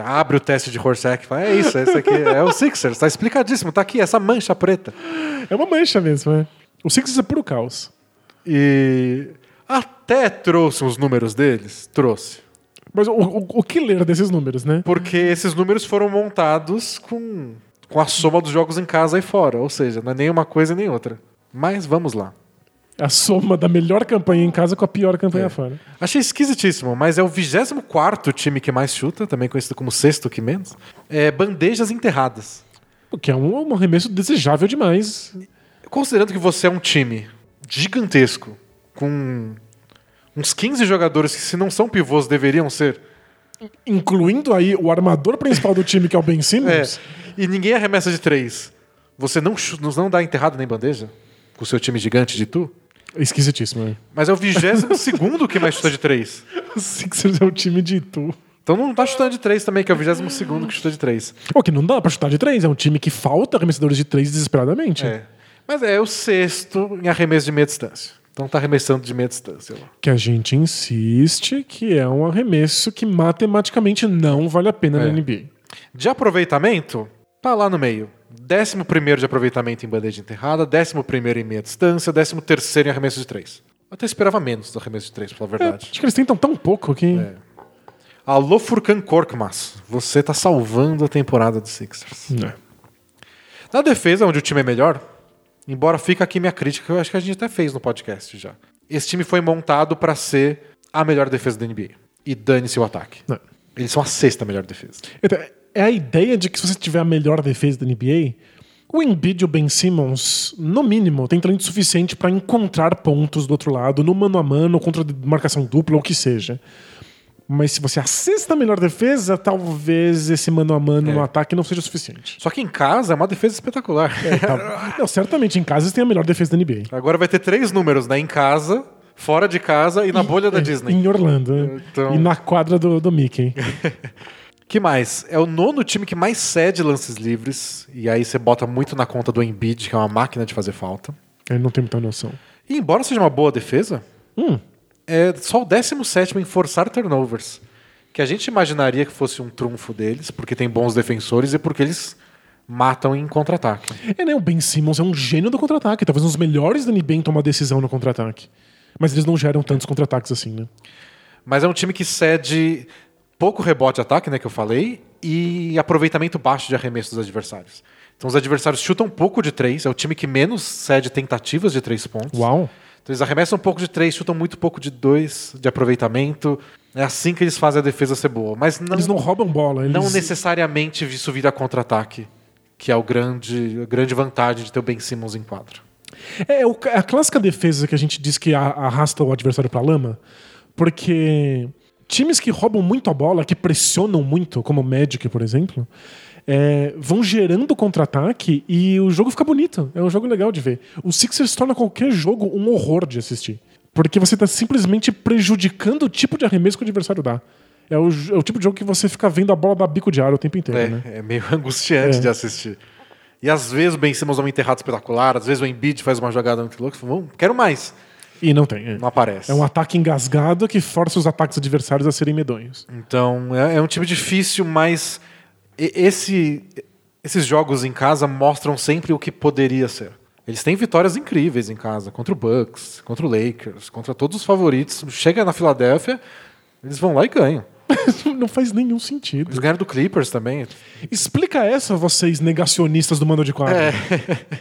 Abre o teste de Rorschach e fala, é isso, esse aqui é o Sixers, tá explicadíssimo, tá aqui, essa mancha preta. É uma mancha mesmo, é. O Sixers é puro caos. E até trouxe os números deles, trouxe. Mas o, o, o que ler desses números, né? Porque esses números foram montados com, com a soma dos jogos em casa e fora, ou seja, não é nem uma coisa nem outra. Mas vamos lá. A soma da melhor campanha em casa com a pior campanha É. fora. Achei esquisitíssimo, mas é o 24 time que mais chuta, também conhecido como sexto que menos. É bandejas enterradas. O que é um, um arremesso desejável demais. Considerando que você é um time gigantesco, com uns 15 jogadores que, se não são pivôs, deveriam ser. Incluindo aí o armador principal do time, que é o Ben É, Simmons. e ninguém arremessa de três. Você não, não dá enterrada nem bandeja? Com o seu time gigante de tu? É esquisitíssimo, né? Mas é o 22 que mais chuta de três. O Sixers é o time de Itu. Então não tá chutando de três também, que é o 22 que chuta de três. O que não dá pra chutar de três. É um time que falta arremessadores de três desesperadamente. É. Mas é o sexto em arremesso de meia distância. Então tá arremessando de meia distância. lá. Que a gente insiste que é um arremesso que matematicamente não vale a pena É. na NBA. De aproveitamento, tá lá no meio. Décimo primeiro de aproveitamento em bandeja enterrada, décimo primeiro em meia distância, décimo terceiro em arremesso de três. Eu até esperava menos do arremesso de três, pra falar a verdade. Acho que eles tentam tão pouco que. É. Alô, Furkan Korkmaz. Você tá salvando a temporada do Sixers. É. Na defesa, onde o time é melhor, embora fica aqui minha crítica, que eu acho que a gente até fez no podcast já. Esse time foi montado pra ser a melhor defesa da NBA. E dane-se o ataque. É. Eles são a sexta melhor defesa. Então, é a ideia de que se você tiver a melhor defesa da NBA, o Embiid e o Ben Simmons, no mínimo, tem talento suficiente pra encontrar pontos do outro lado, no mano a mano, contra marcação dupla, ou o que seja. Mas se você é a melhor defesa, talvez esse mano a mano É. no ataque não seja suficiente. Só que em casa é uma defesa espetacular. Tá. Não, certamente em casa eles têm a melhor defesa da NBA. Agora vai ter três números, né? Em casa, fora de casa e na bolha da É, Disney. Em Orlando. né? Então- E na quadra do, do Mickey. Que mais? É o nono time que mais cede lances livres. E aí você bota muito na conta do Embiid, que é uma máquina de fazer falta. Ele não tem muita noção. E embora seja uma boa defesa, Hum, é só o 17 em forçar turnovers. Que a gente imaginaria que fosse um trunfo deles, porque tem bons defensores e porque eles matam em contra-ataque. É, né? O Ben Simmons é um gênio do contra-ataque. Talvez um dos melhores da NBA em tomar decisão no contra-ataque. Mas eles não geram tantos contra-ataques assim, né? Mas é um time que cede pouco rebote ataque, né, que eu falei, e aproveitamento baixo de arremesso dos adversários. Então os adversários chutam pouco de três, é o time que menos cede tentativas de três pontos. Uau! Então eles arremessam um pouco de três, chutam muito pouco de dois de aproveitamento. É assim que eles fazem a defesa ser boa. Mas não, Eles não roubam bola. Eles... não necessariamente isso vira contra-ataque, que é o grande, a grande vantagem de ter o Ben Simmons em quadro. É o- a clássica defesa que a gente diz que arrasta o adversário pra lama, porque times que roubam muito a bola, que pressionam muito, como o Magic, por exemplo, é, vão gerando contra-ataque e o jogo fica bonito. É um jogo legal de ver. O Sixers torna qualquer jogo um horror de assistir. Porque você tá simplesmente prejudicando o tipo de arremesso que o adversário dá. É o, é o tipo de jogo que você fica vendo a bola dar bico de ar o tempo inteiro, É, né? é meio angustiante É. de assistir. E às vezes o Ben Simmons dá um enterrado espetacular, às vezes o Embiid faz uma jogada muito louca, "Vamos, quero mais. E não tem. é. Não aparece. É um ataque engasgado que força os ataques adversários a serem medonhos. Então, é, é um time difícil, mas esse, esses jogos em casa mostram sempre o que poderia ser. Eles têm vitórias incríveis em casa, contra o Bucks, contra o Lakers, contra todos os favoritos. Chega na Filadélfia, eles vão lá e ganham. não faz nenhum sentido. Eles ganharam do Clippers também. Explica essa, vocês negacionistas do mando de quadro. É.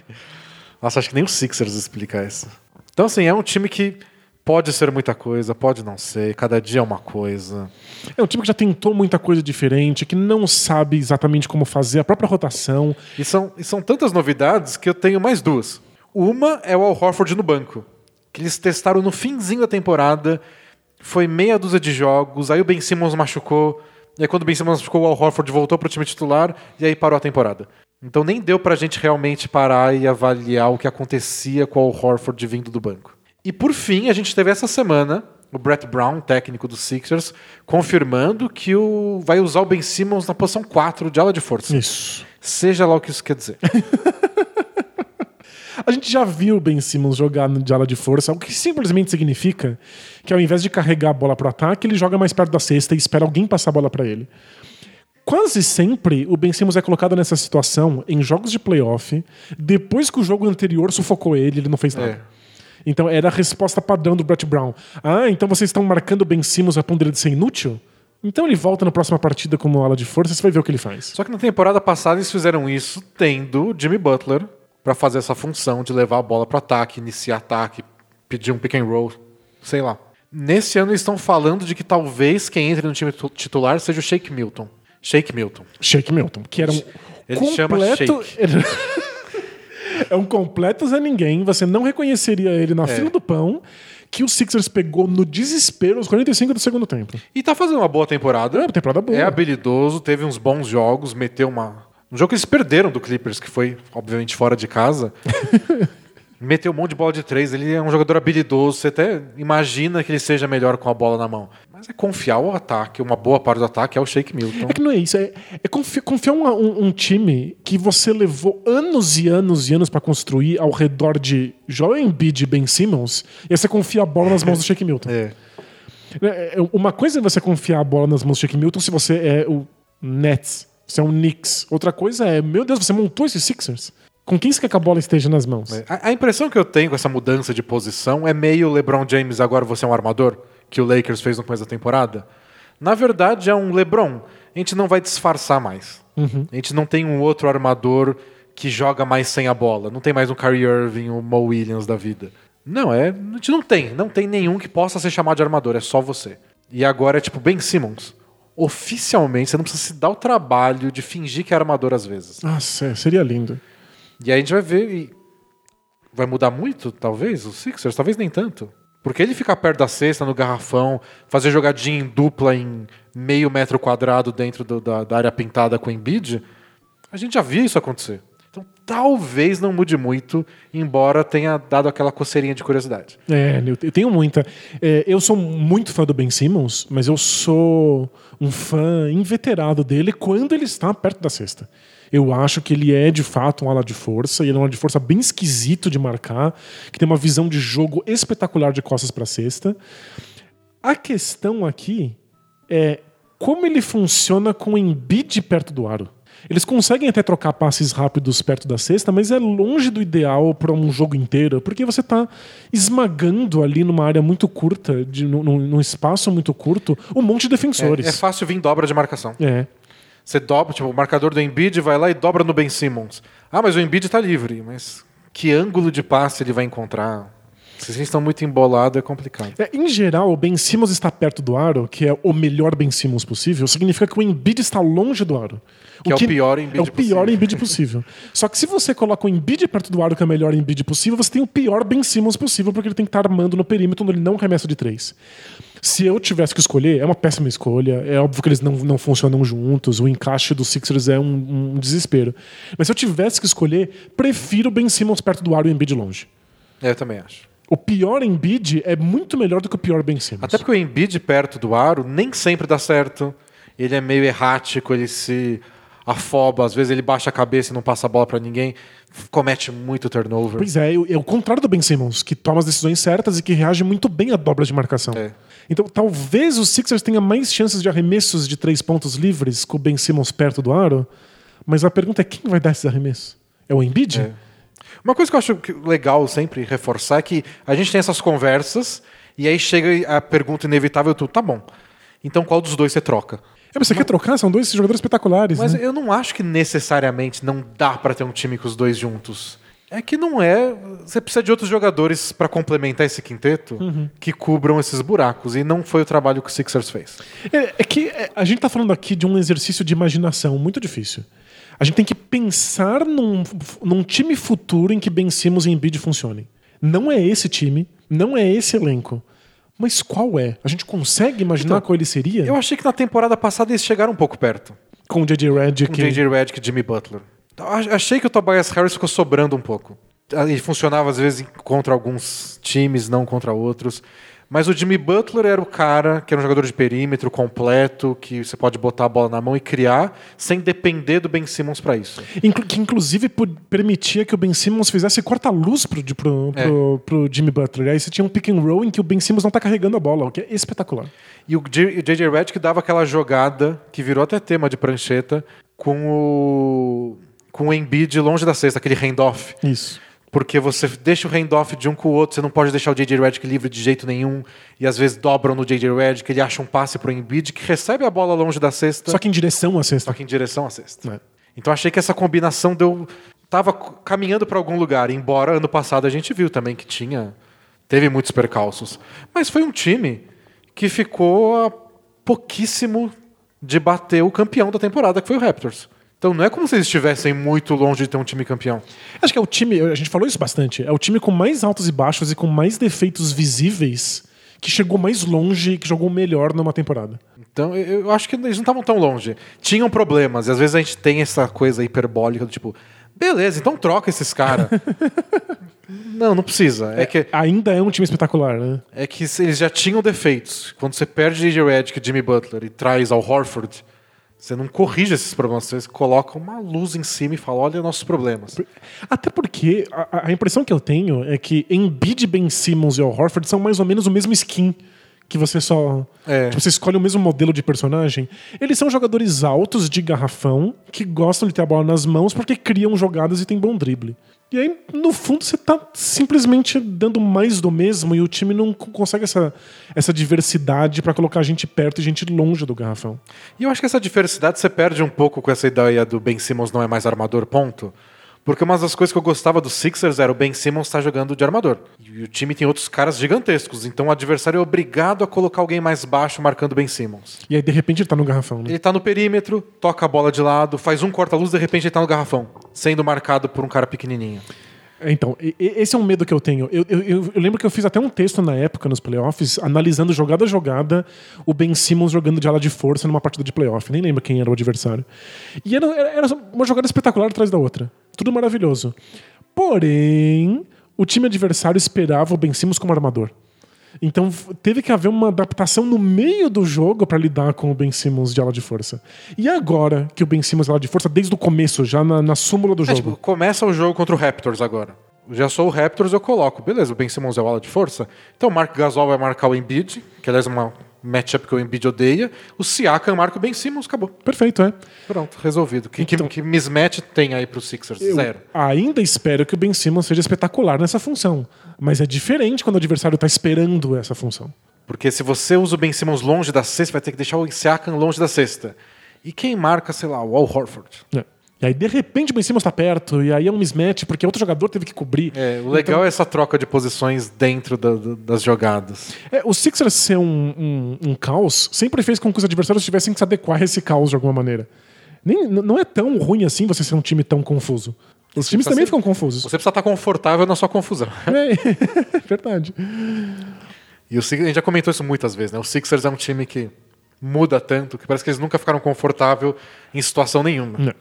Nossa, acho que nem o Sixers explica isso. Então, assim, é um time que pode ser muita coisa, pode não ser, cada dia é uma coisa. É um time que já tentou muita coisa diferente, que não sabe exatamente como fazer a própria rotação. E são, e são tantas novidades que eu tenho mais duas. Uma é o Al Horford no banco, que eles testaram no finzinho da temporada, foi meia dúzia de jogos, aí o Ben Simmons machucou, e aí quando o Ben Simmons machucou, o Al Horford voltou pro time titular, e aí parou a temporada. Então nem deu pra gente realmente parar e avaliar o que acontecia com o Al Horford vindo do banco. E por fim, a gente teve essa semana o Brett Brown, técnico dos Sixers, confirmando que o, vai usar o Ben Simmons na posição 4 de ala de força. Isso. Seja lá o que isso quer dizer. A gente já viu o Ben Simmons jogar de ala de força, o que simplesmente significa que ao invés de carregar a bola pro ataque, ele joga mais perto da cesta e espera alguém passar a bola para ele. Quase sempre o Ben Simmons é colocado nessa situação em jogos de playoff, depois que o jogo anterior sufocou ele, ele não fez nada. É. Então era a resposta padrão do Brett Brown. Ah, então vocês estão marcando o Ben Simmons a ponto dele de ser inútil? Então ele volta na próxima partida como ala de força, você vai ver o que ele faz. Só que na temporada passada eles fizeram isso tendo Jimmy Butler pra fazer essa função de levar a bola pro ataque, iniciar ataque, pedir um pick and roll, sei lá. Nesse ano eles estão falando de que talvez quem entre no time tu- titular seja o Shake Milton. Shake Milton. Shake Milton, que era um Ele chama completo... é um completo Zé Ninguém, você não reconheceria ele na fila do pão, que o Sixers pegou no desespero aos 45 do segundo tempo. E tá fazendo uma boa temporada. É uma temporada boa. É habilidoso, teve uns bons jogos, meteu uma. Um jogo que eles perderam do Clippers, que foi, obviamente, fora de casa. meteu um monte de bola de três. Ele é um jogador habilidoso. Você até imagina que ele seja melhor com a bola na mão. Mas é confiar o ataque. Uma boa parte do ataque é o Shake Milton. É que não é isso, é, é confi- confiar um, um- um time que você levou anos e anos e anos pra construir ao redor de Joel Embiid e Ben Simmons, e você confia a bola nas mãos do Shake Milton. É. É, é, Uma coisa é você confiar a bola nas mãos do Shake Milton se você é o Nets, você é um Knicks. Outra coisa é, meu Deus, você montou esses Sixers? Com quem você quer que a bola esteja nas mãos? A, a impressão que eu tenho com essa mudança de posição é meio LeBron James, agora você é um armador, que o Lakers fez no começo da temporada. Na verdade, é um LeBron. A gente não vai disfarçar mais. A gente não tem um outro armador que joga mais sem a bola. Não tem mais um Kyrie Irving, um Mo Williams da vida. Não, é, a gente não tem. Não tem nenhum que possa ser chamado de armador. É só você. E agora é tipo Ben Simmons. Oficialmente, você não precisa se dar o trabalho de fingir que é armador às vezes. Nossa, é, seria lindo. E aí a gente vai ver. E vai mudar muito, talvez, o Sixers? Talvez nem tanto. Porque ele ficar perto da cesta, no garrafão, fazer jogadinha em dupla em meio metro quadrado dentro do- da, da área pintada com o Embiid, a gente já viu isso acontecer. Então talvez não mude muito, embora tenha dado aquela coceirinha de curiosidade. É, eu tenho muita. É, eu sou muito fã do Ben Simmons, mas eu sou um fã inveterado dele quando ele está perto da cesta. Eu acho que ele é de fato um ala de força, e ele é um ala de força bem esquisito de marcar, que tem uma visão de jogo espetacular de costas para a cesta. A questão aqui é como ele funciona com o Embiid perto do aro. Eles conseguem até trocar passes rápidos perto da cesta, mas é longe do ideal para um jogo inteiro, porque você está esmagando ali numa área muito curta, de, num, num espaço muito curto, um monte de defensores. É, é fácil vir dobra de marcação. É. Você dobra, tipo, o marcador do Embiid vai lá e dobra no Ben Simmons. Ah, mas o Embiid está livre, mas que ângulo de passe ele vai encontrar? Se vocês estão muito embolados, é complicado. É, em geral, o Ben Simmons está perto do aro, que é o melhor Ben Simmons possível, significa que o Embiid está longe do aro. Que é o pior Embiid É o pior possível. Embiid possível. Só que se você coloca o Embiid perto do aro, que é o melhor Embiid possível, você tem o pior Ben Simmons possível, porque ele tem que estar armando no perímetro onde ele não remessa de três. Se eu tivesse que escolher, é uma péssima escolha. É óbvio que eles não, não funcionam juntos. O encaixe dos Sixers é um, um desespero. Mas se eu tivesse que escolher, prefiro o Ben Simmons perto do aro e o Embiid longe. Eu também acho. O pior Embiid é muito melhor do que o pior Ben Simmons. Até porque o Embiid perto do aro nem sempre dá certo. Ele é meio errático, ele se afoba, às vezes ele baixa a cabeça e não passa a bola pra ninguém, comete muito turnover. Pois é, é o contrário do Ben Simmons, que toma as decisões certas e que reage muito bem a dobras de marcação. É. Então, talvez os Sixers tenham mais chances de arremessos de três pontos livres com o Ben Simmons perto do aro, mas a pergunta é quem vai dar esses arremessos? É o Embiid? É. Uma coisa que eu acho legal sempre reforçar é que a gente tem essas conversas e aí chega a pergunta inevitável, tu, tá bom. Então qual dos dois você troca? É, mas você quer trocar? São dois jogadores espetaculares. Mas né? eu não acho que necessariamente não dá pra ter um time com os dois juntos. É que não é. Você precisa de outros jogadores pra complementar esse quinteto que cubram esses buracos. E não foi o trabalho que o Sixers fez. É, é que é, a gente tá falando aqui de um exercício de imaginação muito difícil. A gente tem que pensar num, num time futuro em que Ben Simmons e Embiid funcionem. Não é esse time, não é esse elenco. Mas qual é? A gente consegue imaginar Então, qual ele seria? Eu achei que na temporada passada eles chegaram um pouco perto. Com o J.J. Redick. Com J.J. Redick e Jimmy Butler. Ach- Achei que o Tobias Harris ficou sobrando um pouco. Ele funcionava às vezes contra alguns times, não contra outros. Mas o Jimmy Butler era o cara que era um jogador de perímetro completo, que você pode botar a bola na mão e criar, sem depender do Ben Simmons para isso. Inclu- que inclusive permitia que o Ben Simmons fizesse corta-luz pro, pro, É. pro, pro Jimmy Butler. Aí você tinha um pick and roll em que o Ben Simmons não tá carregando a bola, o que é espetacular. E o J.J. Redick dava aquela jogada que virou até tema de prancheta com o com o Embiid longe da cesta, aquele handoff. Isso. Porque você deixa o handoff de um com o outro, você não pode deixar o J.J. Redick livre de jeito nenhum. E às vezes dobram no J.J. Redick, ele acha um passe pro Embiid, que recebe a bola longe da cesta, Só que em direção à só cesta. que em direção à cesta. É. Então achei que essa combinação deu... Tava caminhando para algum lugar, embora ano passado a gente viu também que tinha... Teve muitos percalços. Mas foi um time que ficou a pouquíssimo de bater o campeão da temporada, que foi o Raptors. Então não é como se eles estivessem muito longe de ter um time campeão. Acho que é o time, a gente falou isso bastante, é o time com mais altos e baixos e com mais defeitos visíveis que chegou mais longe e que jogou melhor numa temporada. Então, eu acho que eles não estavam tão longe. Tinham problemas, e às vezes a gente tem essa coisa hiperbólica do tipo, beleza, então troca esses caras. não, não precisa. É que, Ainda é um time espetacular, né? é que eles já tinham defeitos. Quando você perde J.J. Redick e Jimmy Butler e traz ao Horford, você não corrige esses problemas, você coloca uma luz em cima e fala, olha nossos problemas. Até porque a, a impressão que eu tenho é que Embiid, Ben Simmons e Al Horford são mais ou menos o mesmo skin. Que você só. É. você escolhe o mesmo modelo de personagem. Eles são jogadores altos de garrafão que gostam de ter a bola nas mãos porque criam jogadas e tem bom drible. E aí, no fundo, você tá simplesmente dando mais do mesmo e o time não co- consegue essa, essa diversidade pra colocar gente perto e gente longe do garrafão. E eu acho que essa diversidade você perde um pouco com essa ideia do Ben Simmons não é mais armador, ponto. Porque uma das coisas que eu gostava do Sixers era o Ben Simmons estar jogando de armador. E o time tem outros caras gigantescos, então o adversário é obrigado a colocar alguém mais baixo marcando Ben Simmons. E aí, de repente, ele tá no garrafão, né? Ele tá no perímetro, toca a bola de lado, faz um corta-luz, de repente ele tá no garrafão, sendo marcado por um cara pequenininho. É, Então, esse é um medo que eu tenho. Eu, eu- eu- lembro que eu fiz até um texto na época, nos playoffs, analisando jogada a jogada o Ben Simmons jogando de ala de força numa partida de playoff. Nem lembro quem era o adversário. E era- era uma jogada espetacular atrás da outra. Tudo maravilhoso. Porém, o time adversário esperava o Ben Simmons como armador. Então teve que haver uma adaptação no meio do jogo para lidar com o Ben Simmons de ala de força. E agora que o Ben Simmons é ala de força, desde o começo, já na, na súmula do É, jogo. tipo, começa o jogo contra o Raptors agora. Já sou o Raptors, eu coloco. Beleza, o Ben Simmons é o ala de força. Então o Mark Gasol vai marcar o Embiid, que aliás é uma matchup que o Embiid odeia. O Siakam marca o Ben Simmons, acabou. Perfeito, é. Pronto, resolvido. Que, Então- que, que mismatch tem aí pro Sixers? Eu Zero. ainda espero que o Ben Simmons seja espetacular nessa função. Mas é diferente quando o adversário está esperando essa função. Porque se você usa o Ben Simmons longe da cesta, vai ter que deixar o Siakam longe da cesta. E quem marca, sei lá, o Al Horford? É. E aí, de repente, o Ben Simmons tá perto, e aí é um mismatch, porque outro jogador teve que cobrir. É, o legal é essa troca de posições dentro da- da- das jogadas. É, o Sixers ser um, um, um caos sempre fez com que os adversários tivessem que se adequar a esse caos de alguma maneira. Nem, não é tão ruim assim você ser um time tão confuso. Os times precisa também ser- ficam confusos. Você precisa estar confortável na sua confusão. É, verdade. E o Sixers, a gente já comentou isso muitas vezes, né? O Sixers é um time que muda tanto que parece que eles nunca ficaram confortável em situação nenhuma. Não.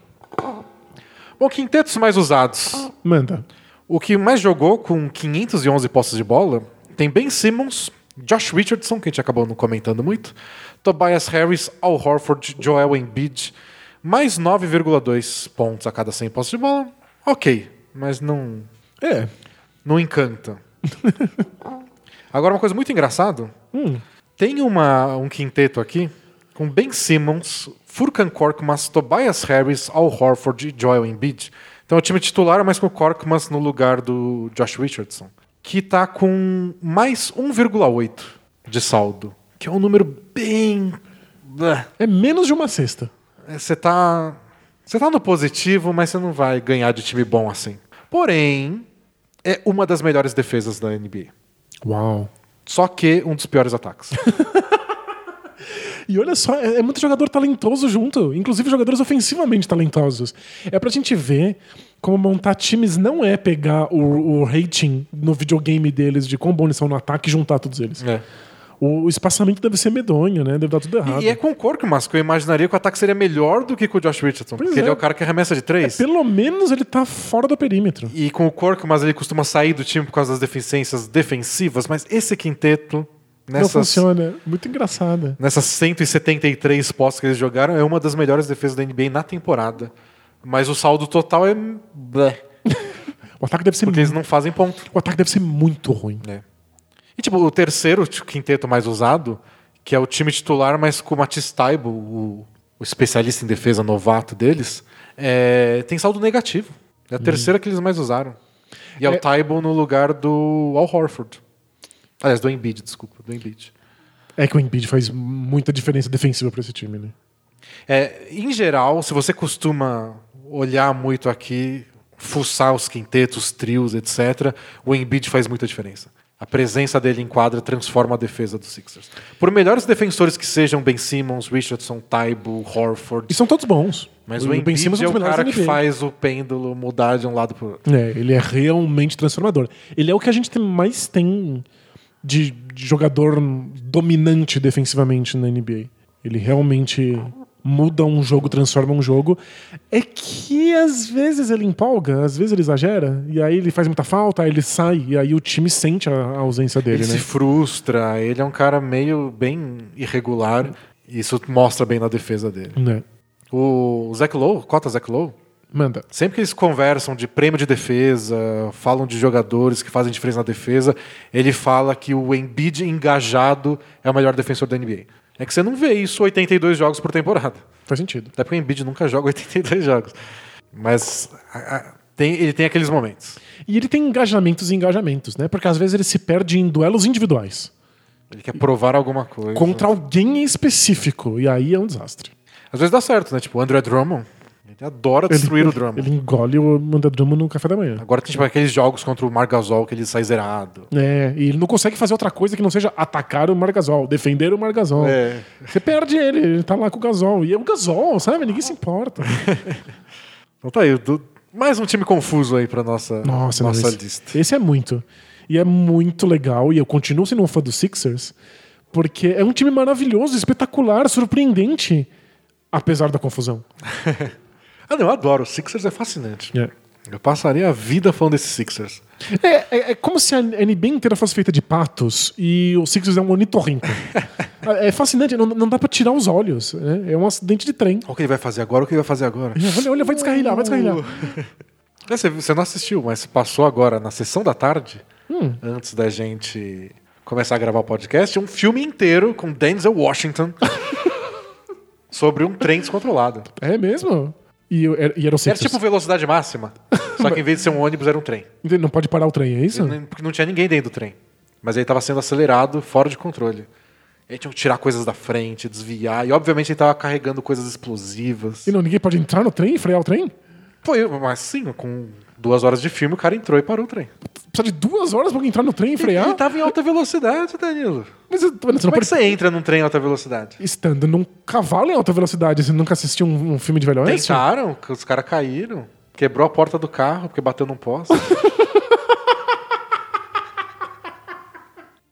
Bom, quintetos mais usados. Manda. O que mais jogou com 511 posses de bola tem Ben Simmons, Josh Richardson, que a gente acabou não comentando muito, Tobias Harris, Al Horford, Joel Embiid, mais 9,2 pontos a cada 100 posses de bola. Ok, mas não, É. não encanta. Agora, uma coisa muito engraçada. Hum. Tem uma, um quinteto aqui com Ben Simmons, Furkan Korkmaz, Tobias Harris, Al Horford e Joel Embiid. Então é o time titular, mas com o Korkmaz no lugar do Josh Richardson. Que tá com mais 1,8 de saldo. Que é um número bem... É menos de uma cesta. É, Você tá. Você tá no positivo, mas você não vai ganhar de time bom assim. Porém, é uma das melhores defesas da NBA. Uau. Só que um dos piores ataques. E olha só, é, é muito jogador talentoso junto, inclusive jogadores ofensivamente talentosos. É pra gente ver como montar times não é pegar o, o rating no videogame deles de quão bons eles são no ataque e juntar todos eles. É. O, espaçamento deve ser medonho, né? Deve dar tudo errado. E é com o Korkmaz que eu imaginaria que o ataque seria melhor do que com o Josh Richardson. Pois porque é. ele é o cara que arremessa de três. Pelo menos ele tá fora do perímetro. E com o Korkmaz ele costuma sair do time por causa das deficiências defensivas, mas esse quinteto, Não nessas, funciona. Muito engraçada. nessas 173 postos que eles jogaram, é uma das melhores defesas da NBA na temporada. Mas o saldo total é. O ataque deve ser porque eles não fazem ponto. o ataque deve ser muito ruim. né? E tipo, o terceiro quinteto mais usado, que é o time titular, mas com o Matisse Taibo, o, o especialista em defesa novato deles, é, tem saldo negativo. É a terceira que eles mais usaram. E é, É- o Taibo no lugar do Al Horford. Aliás, do Embiid, desculpa, do Embiid. É que o Embiid faz muita diferença defensiva pra esse time, né? É, em geral, se você costuma olhar muito aqui, fuçar os quintetos, os trios, etc., o Embiid faz muita diferença. A presença dele em quadra transforma a defesa dos Sixers. Por melhores defensores que sejam Ben Simmons, Richardson, Taibo, Horford, E são todos bons. mas o, Embiid Simmons é um o cara que faz o pêndulo mudar de um lado para o outro. É, ele é realmente transformador. Ele é o que a gente mais tem de jogador dominante defensivamente na NBA. Ele realmente muda um jogo, transforma um jogo. É que às vezes ele empolga, às vezes ele exagera, e aí ele faz muita falta, aí ele sai, e aí o time sente a, a ausência dele, Ele né? se frustra, ele é um cara meio bem irregular, e isso mostra bem na defesa dele. Né? O Zach Lowe, cota Zach Lowe, Manda. Sempre que eles conversam de prêmio de defesa, falam de jogadores que fazem diferença na defesa, ele fala que o Embiid engajado é o melhor defensor da NBA. É que você não vê isso 82 jogos por temporada. Faz sentido. Até porque o Embiid nunca joga 82 jogos. Mas a- a- tem- ele tem aqueles momentos. E ele tem engajamentos e engajamentos, né? Porque às vezes ele se perde em duelos individuais. Ele quer provar alguma coisa. Contra alguém em específico. E aí é um desastre. Às vezes dá certo, né? Tipo, o André Drummond, ele adora destruir ele, o Drummond. Ele engole o Manda Drummond no café da manhã. Agora tem tipo, aqueles jogos contra o Margasol que ele sai zerado. É, e ele não consegue fazer outra coisa que não seja atacar o Margasol, defender o Margasol. É. Você perde ele, ele tá lá com o Gasol. E é o Gasol, sabe? Ninguém se importa. Então tá aí, do- mais um time confuso aí pra nossa, Nossa, não, nossa esse, lista. esse é muito. E é muito legal. E eu continuo sendo um fã dos Sixers, porque é um time maravilhoso, espetacular, surpreendente, apesar da confusão. Ah, não, eu adoro. O Sixers é fascinante. É. Eu passaria a vida falando desses Sixers. É, é- é como se a NBA inteira fosse feita de patos e o Sixers é um ornitorrinco. é fascinante, não, não dá pra tirar os olhos. né? É um acidente de trem. O que ele vai fazer agora, o que ele vai fazer agora. Olha, olha, vai descarrilhar, vai descarrilhar. É, Você, você não assistiu, mas passou agora na sessão da tarde, Hum. antes da gente começar a gravar o podcast, um filme inteiro com Denzel Washington sobre um trem descontrolado. É mesmo? E, eu- era- e era o Era tipo velocidade máxima, só que em vez de ser um ônibus, era um trem. Não pode parar o trem, é isso? Não- Porque não tinha ninguém dentro do trem. Mas ele estava sendo acelerado, fora de controle. E aí tinha que tirar coisas da frente, desviar. E obviamente ele estava carregando coisas explosivas. E não, ninguém pode entrar no trem e frear o trem? Foi, mas sim, com duas horas de filme, o cara entrou e parou o trem. Precisa de duas horas pra entrar no trem e Ele frear? estava em alta velocidade, Danilo. Mas você não Como é que pode você entra num trem em alta velocidade? estando num cavalo em alta velocidade. Você nunca assistiu um, um filme de Velho Oeste? Tentaram, que os caras caíram. Quebrou a porta do carro porque bateu num poste.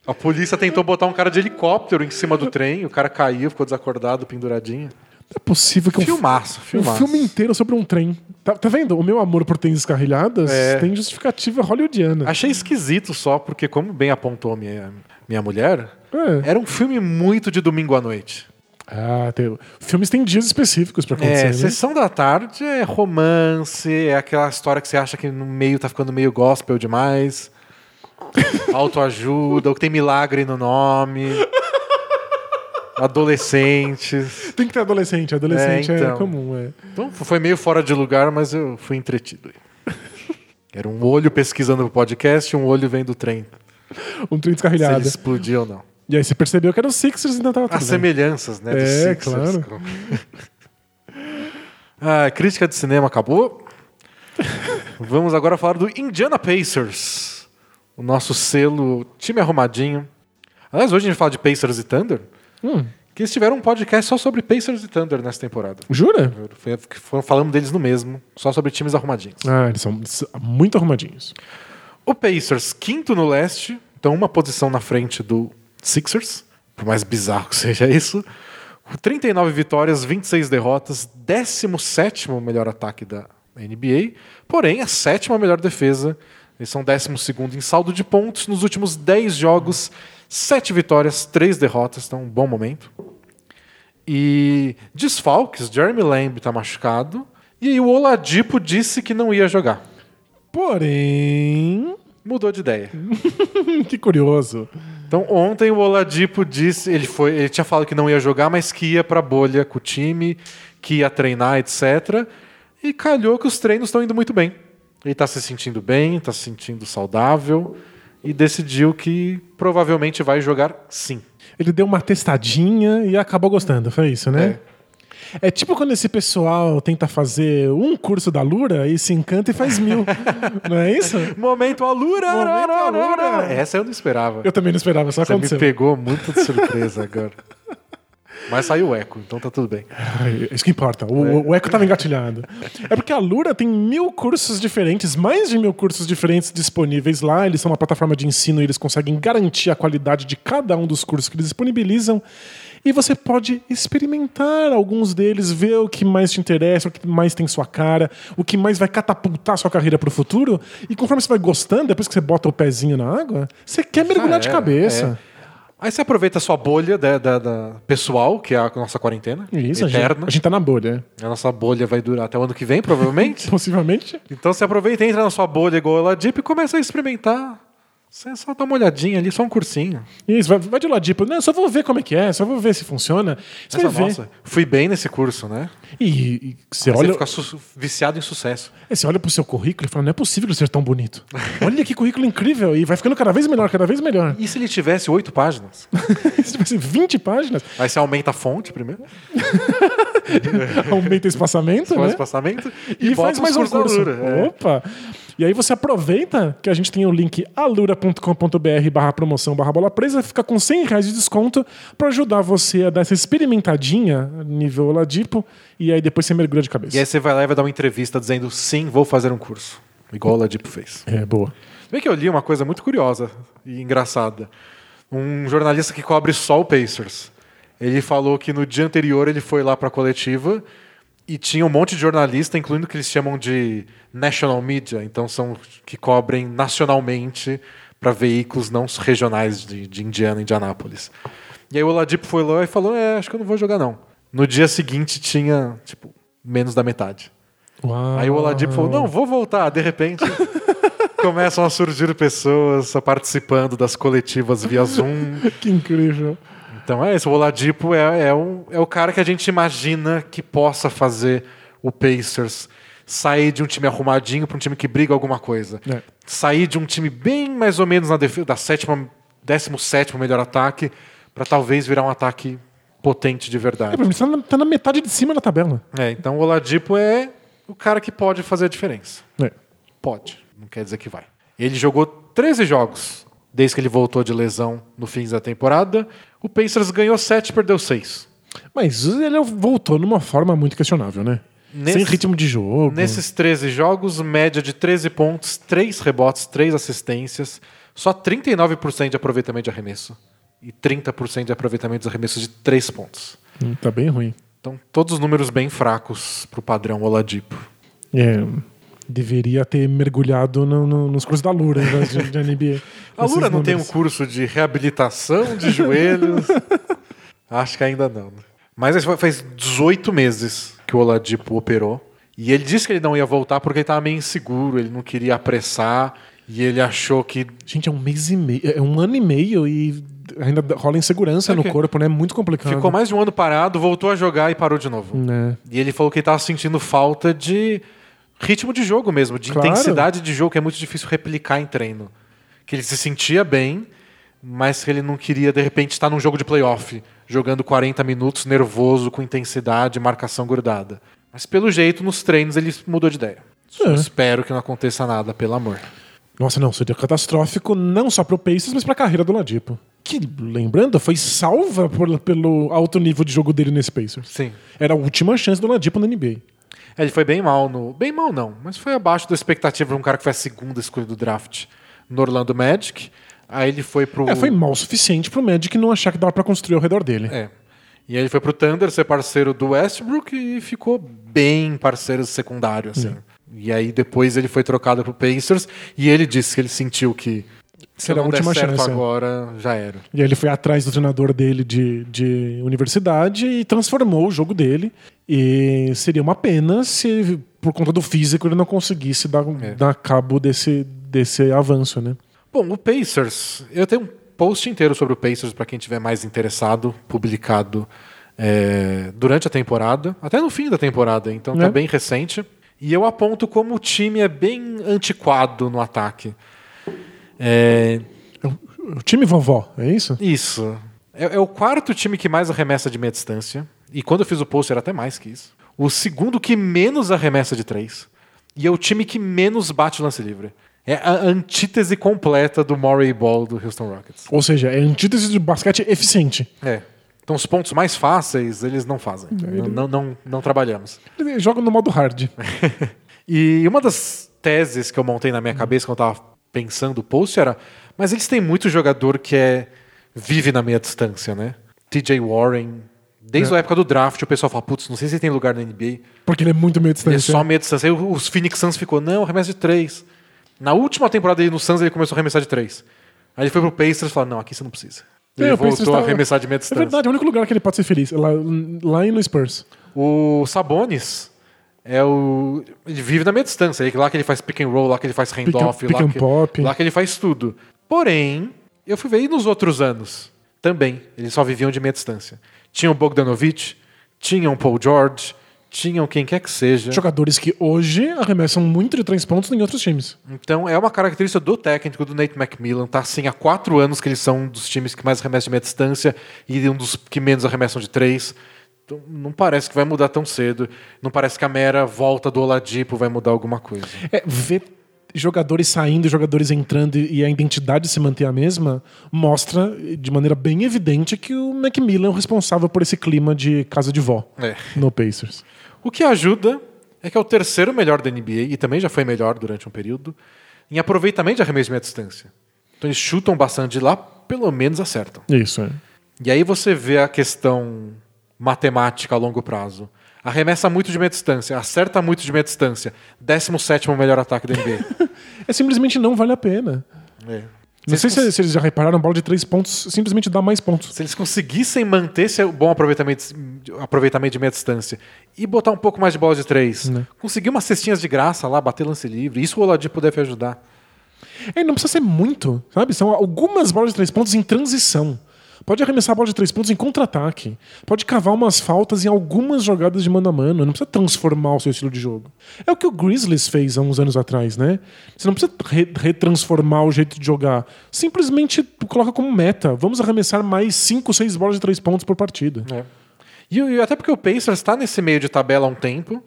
A polícia tentou botar um cara de helicóptero em cima do trem, o cara caiu, ficou desacordado, penduradinho. Não é possível que um, Filmaço, um filmaço. filme inteiro sobre um trem. Tá, tá vendo? O meu amor por trens descarrilhadas É. tem justificativa hollywoodiana. Achei esquisito só, porque como bem apontou minha, minha mulher, É. era um filme muito de domingo à noite. Ah, tem... filmes têm dias específicos pra acontecer. É, né? sessão da tarde é romance, é aquela história que você acha que no meio tá ficando meio gospel demais. Autoajuda, ou que tem milagre no nome. Adolescentes. Tem que ter adolescente. Adolescente é, É, então. comum. É. Então foi meio fora de lugar, mas eu fui entretido. Era um olho pesquisando o podcast e um olho vendo o trem. Um trem Se ele descarrilhado. explodia ou não. E aí você percebeu que era o Sixers e ainda tava tudo As bem. semelhanças, né? É, Sixers. claro. ah, crítica de cinema acabou. Vamos agora falar do Indiana Pacers. O nosso selo time arrumadinho. Aliás, hoje a gente fala de Pacers e Thunder. Hum, Que eles tiveram um podcast só sobre Pacers e Thunder nessa temporada. jura? Foi- Falamos deles no mesmo, só sobre times arrumadinhos. Ah, eles são muito arrumadinhos. O Pacers, quinto no leste, então uma posição na frente do Sixers, por mais bizarro que seja isso. 39 vitórias, 26 derrotas, 17 melhor ataque da NBA, porém a sétima melhor defesa. Eles são 12 em saldo de pontos nos últimos 10 jogos, 7 vitórias, 3 derrotas, então um bom momento. E desfalques, Jeremy Lamb está machucado, e o Oladipo disse que não ia jogar. Porém. Mudou de ideia. que curioso. Então ontem o Oladipo disse, ele foi, ele tinha falado que não ia jogar, mas que ia pra bolha com o time, que ia treinar, etc. E calhou que os treinos estão indo muito bem. Ele tá se sentindo bem, tá se sentindo saudável e decidiu que provavelmente vai jogar sim. Ele deu uma testadinha e acabou gostando, foi isso, né? É. tipo quando esse pessoal tenta fazer um curso da Lura e se encanta e faz mil. não é isso? Momento Alura! Momento Alura! Essa eu não esperava. Eu também não esperava, só Você me aconteceu. pegou muito de surpresa agora. Mas saiu o eco, então tá tudo bem. Ai, isso que importa. O, o eco estava engatilhado. É porque a Lura tem mil cursos diferentes, mais de mil cursos diferentes disponíveis lá. Eles são uma plataforma de ensino e eles conseguem garantir a qualidade de cada um dos cursos que eles disponibilizam. E você pode experimentar alguns deles, ver o que mais te interessa, o que mais tem sua cara, o que mais vai catapultar sua carreira para o futuro. E conforme você vai gostando, depois que você bota o pezinho na água, você quer mergulhar de era, cabeça. é. Aí você aproveita a sua bolha da, da- da pessoal, que é a nossa quarentena. Isso, a gente, eterna. a gente tá na bolha. A nossa bolha vai durar até o ano que vem, provavelmente. Possivelmente. então você aproveita, entra na sua bolha igual a Ladip e começa a experimentar. Você só dá uma olhadinha ali, só um cursinho. Isso, vai, vai de ladipo. Não, só vou ver como é que é, só vou ver se funciona. Você Essa, vai ver. nossa, fui bem nesse curso, né? E, e você, Aí olha, Você fica viciado em sucesso. é, você olha pro seu currículo e fala, não é possível ser tão bonito. Olha que currículo incrível. E vai ficando cada vez melhor, cada vez melhor. E se ele tivesse oito páginas? Vai ser 20 páginas. Aí você aumenta a fonte primeiro, Aumenta o espaçamento, né? espaçamento E, bota faz mais um curso. É. Opa! E aí você aproveita que a gente tem o link alura.com.br barra promoção barra bola presa, fica com 100 reais de desconto para ajudar você a dar essa experimentadinha nível Oladipo e aí depois você mergulha de cabeça. E aí você vai lá e vai dar uma entrevista dizendo sim, vou fazer um curso. Igual o Ladipo fez. É, boa. Bem que eu li uma coisa muito curiosa e engraçada. Um jornalista que cobre só o Pacers. Ele falou que no dia anterior ele foi lá para a coletiva e tinha um monte de jornalista, incluindo o que eles chamam de national media, então são que cobrem nacionalmente para veículos não regionais de, de Indiana, Indianápolis. E aí o Oladipo foi lá e falou: "É, acho que eu não vou jogar não". No dia seguinte tinha, tipo, menos da metade. Uau. Aí o Oladipo falou: "Não, vou voltar". De repente, começam a surgir pessoas participando das coletivas via Zoom. que incrível. Então é isso, o Oladipo é, é, o, é o cara que a gente imagina que possa fazer o Pacers sair de um time arrumadinho para um time que briga alguma coisa. É. Sair de um time bem mais ou menos na defesa, da sétima, décimo sétimo melhor ataque, para talvez virar um ataque potente de É, verdade. pra mim, tá, na, tá na metade de cima da tabela. É, então o Oladipo é o cara que pode fazer a diferença. É. Pode, não quer dizer que vai. Ele jogou 13 jogos desde que ele voltou de lesão no fim da temporada. O Pacers ganhou 7 perdeu 6. Mas ele voltou numa forma muito questionável, né? Nesse- Sem ritmo de jogo. Nesses 13 jogos, média de 13 pontos, 3 rebotes, 3 assistências, só 39% de aproveitamento de arremesso e 30% de aproveitamento de arremesso de 3 pontos. Hum, Tá bem ruim. Então, todos os números bem fracos pro padrão Oladipo. É, deveria ter mergulhado no- no- nos cursos da Lura em vez de, de NBA. A Lura não tem um curso de reabilitação de joelhos? Acho que ainda não. né? Mas faz 18 meses que o Oladipo operou. E ele disse que ele não ia voltar porque ele estava meio inseguro, ele não queria apressar. E ele achou que Gente, é um mês e meio. É um ano e meio e ainda rola insegurança É no corpo, né? É muito complicado. ficou mais de um ano parado, voltou a jogar e parou de novo. Né? E ele falou que ele estava sentindo falta de ritmo de jogo mesmo, de Claro. intensidade de jogo, que é muito difícil replicar em treino. Que ele se sentia bem, mas que ele não queria, de repente, estar num jogo de playoff, jogando 40 minutos, nervoso, com intensidade, marcação grudada. Mas pelo jeito, nos treinos, ele mudou de ideia. É. espero que não aconteça nada, pelo amor. Nossa, não, seria catastrófico não só pro Pacers, mas pra carreira do Ladipo. Que, lembrando, foi salva por- pelo alto nível de jogo dele nesse Pacers. Sim. Era a última chance do Ladipo na NBA. Ele foi bem mal no. Bem mal não, mas foi abaixo da expectativa de um cara que foi a segunda escolha do draft no Orlando Magic. Aí ele foi pro. É, foi mal o suficiente pro Magic não achar que dava pra construir ao redor dele. É. E aí ele foi pro Thunder ser parceiro do Westbrook e ficou bem parceiro secundário, assim. E aí depois ele foi trocado pro Pacers e ele disse que ele sentiu que se Era a não der última certo chance. agora, já era. E aí ele foi atrás do treinador dele de, de universidade e transformou o jogo dele. E seria uma pena se, por conta do físico, ele não conseguisse dar, É. dar cabo desse, desse avanço, né? Bom, o Pacers, eu tenho um post inteiro sobre o Pacers para quem tiver mais interessado, publicado é, durante a temporada, até no fim da temporada, então tá É. bem recente. E eu aponto como o time é bem antiquado no ataque. É, O time vovó, é isso? isso. É, é o quarto time que mais arremessa de meia distância. E quando eu fiz o post era até mais que isso. O segundo que menos arremessa de três. E é o time que menos bate lance livre. É a antítese completa do Murray Ball do Houston Rockets. Ou seja, é antítese de basquete eficiente. É. Então os pontos mais fáceis eles não fazem. Não, não, não, não trabalhamos. Ele joga no modo hard. E uma das teses que eu montei na minha cabeça quando eu tava pensando o post era, mas eles têm muito jogador que é vive na meia distância, né? TJ Warren, desde É. a época do draft, o pessoal fala, putz, não sei se ele tem lugar na NBA. Porque ele é muito meio Ele é distância. só meia distância. Aí os Phoenix Suns ficou, não, arremesso de três. Na última temporada dele no Suns, ele começou a arremessar de três. Aí ele foi pro Pacers e falou, não, aqui você não precisa. Ele É, voltou a arremessar de meia É distância. verdade, é o único lugar que ele pode ser feliz. é Lá, lá e no Spurs. O Sabonis é o. Ele vive na meia distância. Lá que ele faz pick and roll, lá que ele faz handoff, pick lá, and que, pop. lá que ele faz tudo. Porém, eu fui ver e nos outros anos também. Eles só viviam de meia distância. Tinha o Bogdanovich, tinha o Paul George, tinham quem quer que seja. Jogadores que hoje arremessam muito de três pontos em outros times. Então é uma característica do técnico, do Nate McMillan. Tá assim há quatro anos que eles são um dos times que mais arremessam de meia distância e um dos que menos arremessam de três. Então, não parece que vai mudar tão cedo. Não parece que a mera volta do Oladipo vai mudar alguma coisa. É, ver jogadores saindo, jogadores entrando e a identidade se manter a mesma, mostra de maneira bem evidente que o Macmillan é o responsável por esse clima de casa de vó É. no Pacers. O que ajuda é que é o terceiro melhor da NBA e também já foi melhor durante um período em aproveitamento de arremesso de meia distância. Então eles chutam bastante de lá, pelo menos acertam. Isso, é. E aí você vê a questão matemática a longo prazo. Arremessa muito de meia distância, acerta muito de meia distância. 17 melhor ataque da NBA. É simplesmente não vale a pena. É. Não sei se, se eles já repararam, bola de três pontos simplesmente dá mais pontos. Se eles conseguissem manter esse bom aproveitamento, aproveitamento de meia distância e botar um pouco mais de bola de três, Né. conseguir umas cestinhas de graça lá, bater lance livre, isso o Oladipo deve ajudar. É, não precisa ser muito, sabe? São algumas bolas de três pontos em transição. Pode arremessar a bola de três pontos em contra-ataque. Pode cavar umas faltas em algumas jogadas de mano a mano. Não precisa transformar o seu estilo de jogo. É o que o Grizzlies fez há uns anos atrás, né? Você não precisa re retransformar o jeito de jogar. Simplesmente coloca como meta. Vamos arremessar mais cinco, seis bolas de três pontos por partida. É. E, e, até porque o Pacers está nesse meio de tabela há um tempo.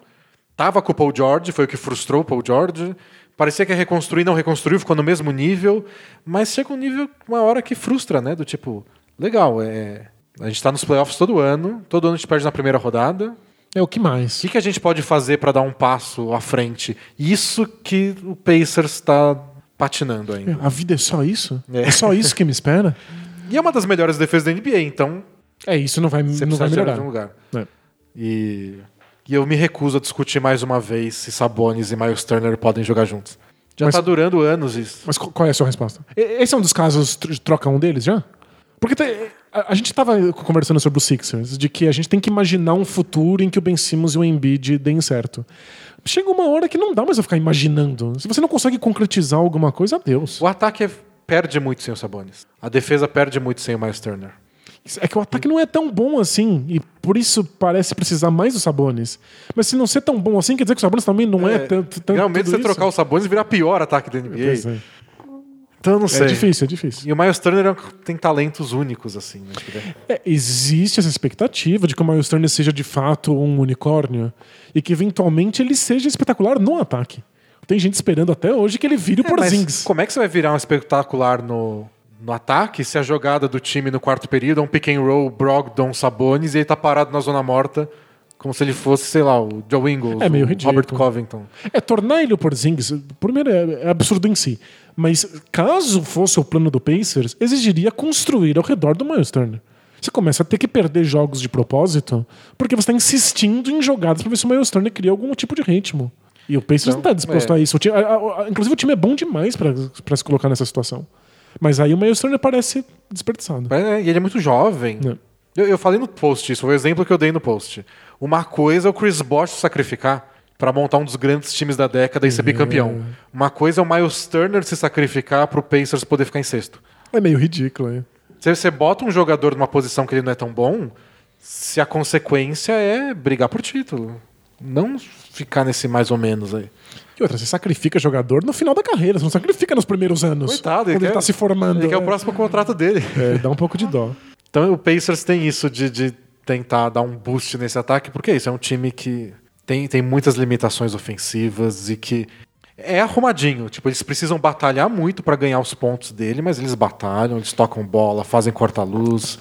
Tava com o Paul George, foi o que frustrou o Paul George. Parecia que ia reconstruir, não reconstruiu, ficou no mesmo nível. Mas chega um nível, uma hora que frustra, né? Do tipo, legal, é, a gente está nos playoffs todo ano, todo ano a gente perde na primeira rodada. É o que mais? O que, que a gente pode fazer para dar um passo à frente? Isso que o Pacers está patinando ainda. A vida é só isso? É, é só isso que me espera? e é uma das melhores defesas da NBA, então. É, isso não vai, não vai melhorar. De um lugar. É. E, e eu me recuso a discutir mais uma vez se Sabonis e Miles Turner podem jogar juntos. Já está durando anos isso. Mas qual é a sua resposta? Esse é um dos casos de troca um deles já? Porque a, a, gente estava conversando sobre os Sixers, de que a gente tem que imaginar um futuro em que o Ben Simmons e o Embiid deem certo. Chega uma hora que não dá mais pra ficar imaginando. Se você não consegue concretizar alguma coisa, adeus. O ataque é, perde muito sem o Sabonis. A defesa perde muito sem o Miles Turner. É que o ataque não é tão bom assim, e por isso parece precisar mais do Sabonis. Mas se não ser tão bom assim, quer dizer que o Sabonis também não é, é tanto. tanto realmente, você trocar o Sabonis e virar pior ataque da NBA. É. Então eu não é sei. É difícil, é difícil. E o Miles Turner é tem talentos únicos, assim. Né? É, existe essa expectativa de que o Miles Turner seja de fato um unicórnio e que eventualmente ele seja espetacular no ataque. Tem gente esperando até hoje que ele vire o é, Porzingis. Como é que você vai virar um espetacular no, no ataque se a jogada do time no quarto período é um pick and roll, Brogdon, Sabonis e ele tá parado na zona morta como se ele fosse, sei lá, o Joe Ingles, é meio o ridículo. Robert Covington. É, tornar ele o Porzingis, primeiro, é, é absurdo em si. Mas caso fosse o plano do Pacers, exigiria construir ao redor do Miles Turner. Você começa a ter que perder jogos de propósito porque você está insistindo em jogadas para ver se o Miles Turner cria algum tipo de ritmo. E o Pacers então, não está disposto é. a isso. O time, a, a, a, inclusive, o time é bom demais para se colocar nessa situação. Mas aí o Miles Turner parece desperdiçado. É, e ele é muito jovem. É. Eu, eu, falei no post isso, foi o exemplo que eu dei no post. Uma coisa é o Chris Bosh sacrificar para montar um dos grandes times da década e ser bicampeão. Uma coisa é o Miles Turner se sacrificar para o Pacers poder ficar em sexto. É meio ridículo, hein? Se você bota um jogador numa posição que ele não é tão bom, se a consequência é brigar por título. Não ficar nesse mais ou menos aí. E outra, você sacrifica jogador no final da carreira, você não sacrifica nos primeiros anos. Coitado, ele, ele tá se formando. Ele quer o próximo contrato dele. É, dá um pouco de dó. Então o Pacers tem isso de, de tentar dar um boost nesse ataque, porque é isso, é um time que tem, tem muitas limitações ofensivas e que é arrumadinho. Tipo, eles precisam batalhar muito para ganhar os pontos dele, mas eles batalham, eles tocam bola, fazem corta-luz.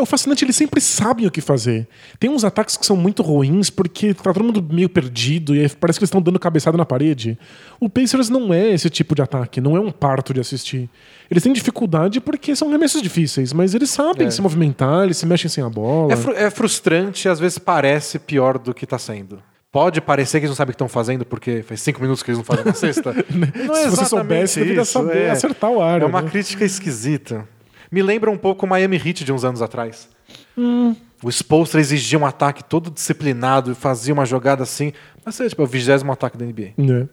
É, o fascinante, eles sempre sabem o que fazer. Tem uns ataques que são muito ruins porque tá todo mundo meio perdido e parece que eles estão dando cabeçada na parede. O Pacers não é esse tipo de ataque, não é um parto de assistir. Eles têm dificuldade porque são remessos difíceis, mas eles sabem é. se movimentar, eles se mexem sem a bola. É, fr é frustrante, às vezes parece pior do que está sendo. Pode parecer que eles não sabem o que estão fazendo porque faz cinco minutos que eles não fazem na sexta. não é Se você soubesse, deveria saber é. acertar o ar. É uma né? crítica esquisita. Me lembra um pouco o Miami Heat de uns anos atrás. Hum. O Spolstra exigia um ataque todo disciplinado, fazia uma jogada assim. Mas é tipo, o vigésimo ataque da NBA. É.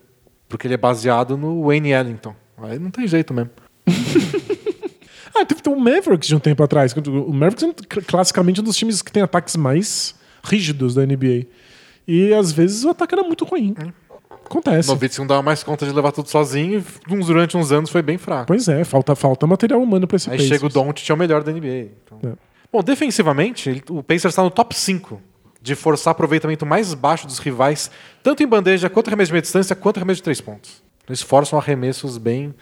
Porque ele é baseado no Wayne Ellington. Aí não tem jeito mesmo. ah, teve o Mavericks de um tempo atrás. O Mavericks é classicamente um dos times que tem ataques mais rígidos da NBA. E às vezes o ataque era muito ruim. Hum. Acontece. Nowitzki não dava mais conta de levar tudo sozinho e durante uns anos foi bem fraco. Pois é, falta, falta material humano para esse Aí Pacers. chega o Doncic, é o melhor da NBA. Então. É. Bom, defensivamente, o Pacers está no top 5 de forçar aproveitamento mais baixo dos rivais, tanto em bandeja, quanto arremesso de meia distância, quanto arremesso de três pontos. Eles forçam arremessos bem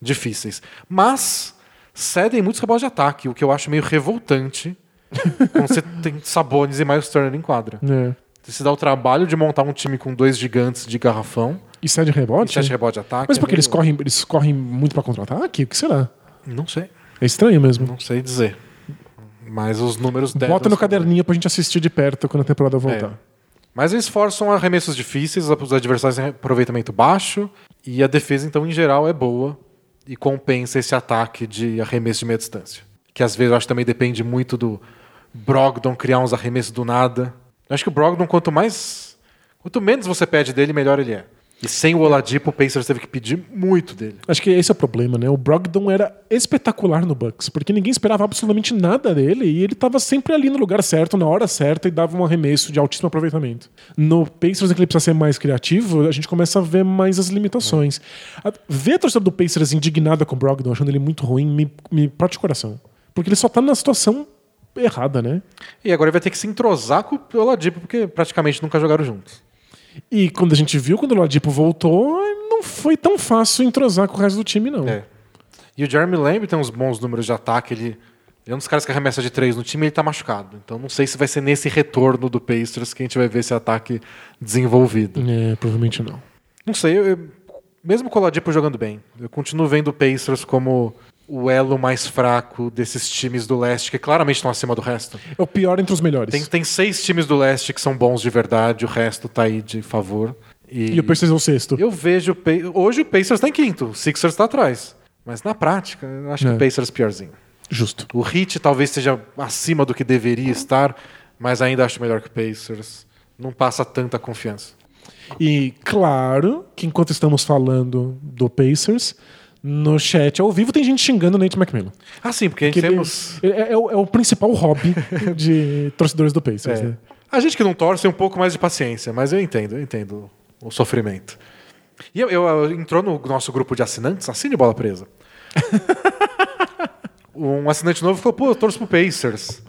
difíceis. Mas cedem muitos rebotes de ataque, o que eu acho meio revoltante quando você tem Sabonis e Miles Turner em quadra. É. Você se dá o trabalho de montar um time com dois gigantes de garrafão. E sete rebote? E sete rebote de ataque. Mas é porque é meio... eles, correm, eles correm muito para contra-ataque? O que será? Não sei. É estranho mesmo. Não sei dizer. Mas os números Bota no caderninho pra gente assistir de perto quando a temporada voltar. É. Mas eles forçam arremessos difíceis, os adversários têm aproveitamento baixo, e a defesa, então, em geral, é boa e compensa esse ataque de arremesso de meia distância. Que às vezes eu acho que também depende muito do Brogdon criar uns arremessos do nada. Eu acho que o Brogdon, quanto mais. Quanto menos você pede dele, melhor ele é. E sem o Oladipo, o Pacers teve que pedir muito dele. Acho que esse é o problema, né? O Brogdon era espetacular no Bucks, porque ninguém esperava absolutamente nada dele e ele estava sempre ali no lugar certo, na hora certa e dava um arremesso de altíssimo aproveitamento. No Pacers, em que ele precisa ser mais criativo, a gente começa a ver mais as limitações. A, ver a torcida do Pacers indignada com o Brogdon, achando ele muito ruim, me, me parte o coração. Porque ele só tá na situação errada, né? E agora ele vai ter que se entrosar com o Oladipo, porque praticamente nunca jogaram juntos. E quando a gente viu, quando o Ladipo voltou, não foi tão fácil entrosar com o resto do time, não. É. E o Jeremy Lamb tem uns bons números de ataque. Ele, é um dos caras que arremessa de três no time ele tá machucado. Então não sei se vai ser nesse retorno do Pacers que a gente vai ver esse ataque desenvolvido. É, provavelmente não. Não sei, eu, eu, mesmo com o Ladipo jogando bem, eu continuo vendo o Pacers como o elo mais fraco desses times do leste, que claramente estão acima do resto. É o pior entre os melhores. Tem, tem seis times do leste que são bons de verdade, o resto tá aí de favor. E, e o Pacers é o sexto. Eu vejo. Hoje o Pacers está em quinto, o Sixers está atrás. Mas na prática, eu acho é. que o Pacers é piorzinho. Justo. O Heat talvez esteja acima do que deveria estar, mas ainda acho melhor que o Pacers. Não passa tanta confiança. E claro que enquanto estamos falando do Pacers, no chat ao vivo tem gente xingando o Nate McMillan. Ah, sim, porque a gente temos. É, é, é, o, é, o, principal hobby de torcedores do Pacers. É. Né? A gente que não torce tem um pouco mais de paciência, mas eu entendo, eu entendo o sofrimento. E eu, eu, eu entrou no nosso grupo de assinantes, assine bola presa. um assinante novo falou, pô, eu torço pro Pacers.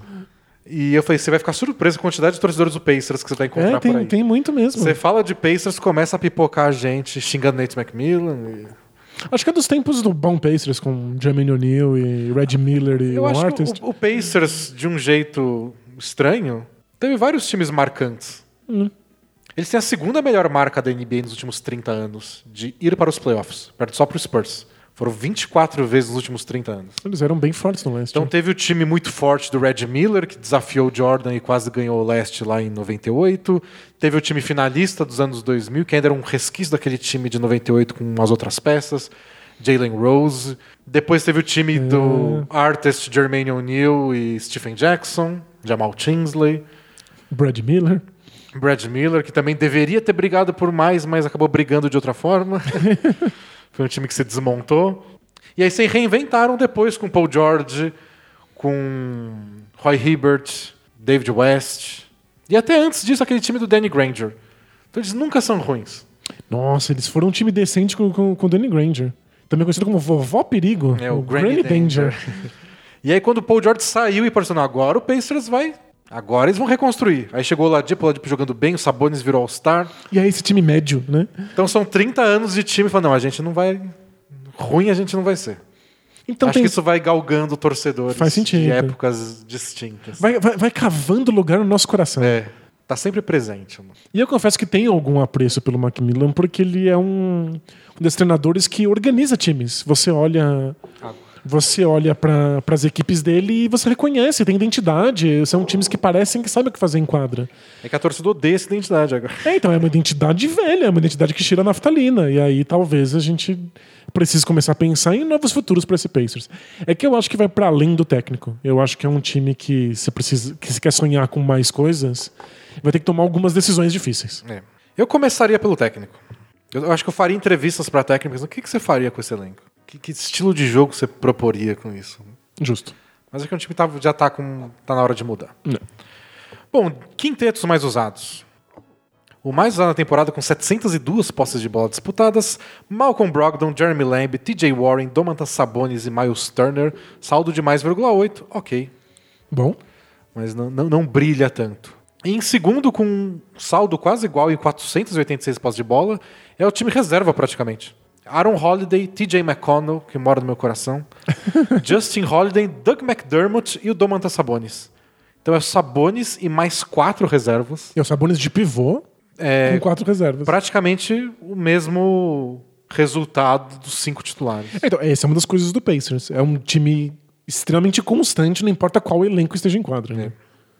E eu falei, você vai ficar surpreso com a quantidade de torcedores do Pacers que você vai encontrar é, tem, por aí. Tem muito mesmo. Você fala de Pacers, começa a pipocar a gente xingando Nate McMillan. E... Acho que é dos tempos do bom Pacers, com Jermaine O'Neal e Red Miller e Eu acho Artist. o, o, Pacers, de um jeito estranho, teve vários times marcantes. Hum. Eles têm a segunda melhor marca da NBA nos últimos 30 anos, de ir para os playoffs, perto só para o Spurs. Foram 24 vezes nos últimos 30 anos. Eles eram bem fortes no leste. Então teve o time muito forte do Red Miller, que desafiou o Jordan e quase ganhou o leste lá em 98. Teve o time finalista dos anos 2000, que ainda era um resquício daquele time de 98 com as outras peças. Jalen Rose. Depois teve o time é. do Artist Jermaine O'Neal e Stephen Jackson, Jamal Tinsley. Brad Miller. Brad Miller, que também deveria ter brigado por mais, mas acabou brigando de outra forma. Foi um time que se desmontou. E aí se reinventaram depois com Paul George, com Roy Hibbert, David West. E até antes disso, aquele time do Danny Granger. Então eles nunca são ruins. Nossa, eles foram um time decente com, com, com o Danny Granger. Também conhecido como Vovó Perigo. É, o, o Granny, Danger. Danger. e aí quando o Paul George saiu e pareceu, agora o Pacers vai Agora eles vão reconstruir. Aí chegou o Ladipo, o Ladipo jogando bem, o Sabonis virou All-Star. E aí esse time médio, né? Então são 30 anos de time falando, não, a gente não vai... Ruim a gente não vai ser. Então Acho tem... que isso vai galgando torcedores Faz sentido. de épocas distintas. Vai, vai, vai cavando lugar no nosso coração. É. Tá sempre presente. Mano. E eu confesso que tenho algum apreço pelo Macmillan, porque ele é um, um desses treinadores que organiza times. Você olha você olha para as equipes dele e você reconhece, tem identidade. São times que parecem que sabem o que fazer em quadra. É que a torcida odeia essa identidade agora. É, então, é uma identidade velha, é uma identidade que tira a naftalina. E aí talvez a gente precise começar a pensar em novos futuros para esse Pacers. É que eu acho que vai para além do técnico. Eu acho que é um time que você precisa, que se quer sonhar com mais coisas, vai ter que tomar algumas decisões difíceis. É. Eu começaria pelo técnico. Eu acho que eu faria entrevistas para técnicos. O que, que você faria com esse elenco? Que, que, estilo de jogo você proporia com isso? Justo. Mas é que o time tá, já está com, tá na hora de mudar. Não. Bom, quintetos mais usados. O mais usado na temporada com 702 posses de bola disputadas, Malcolm Brogdon, Jeremy Lamb, TJ Warren, Domantas Sabonis e Miles Turner, saldo de mais 0,8, ok. Bom. Mas não, não, não brilha tanto. E em segundo, com um saldo quase igual em 486 posses de bola, é o time reserva praticamente. Aaron Holiday, TJ McConnell, que mora no meu coração, Justin Holiday, Doug McDermott e o Domantas Sabonis. Então é o Sabonis e mais quatro reservas. É o Sabonis de pivô é, com quatro reservas. Praticamente o mesmo resultado dos cinco titulares. Então, essa é uma das coisas do Pacers. É um time extremamente constante, não importa qual elenco esteja em quadra. Né?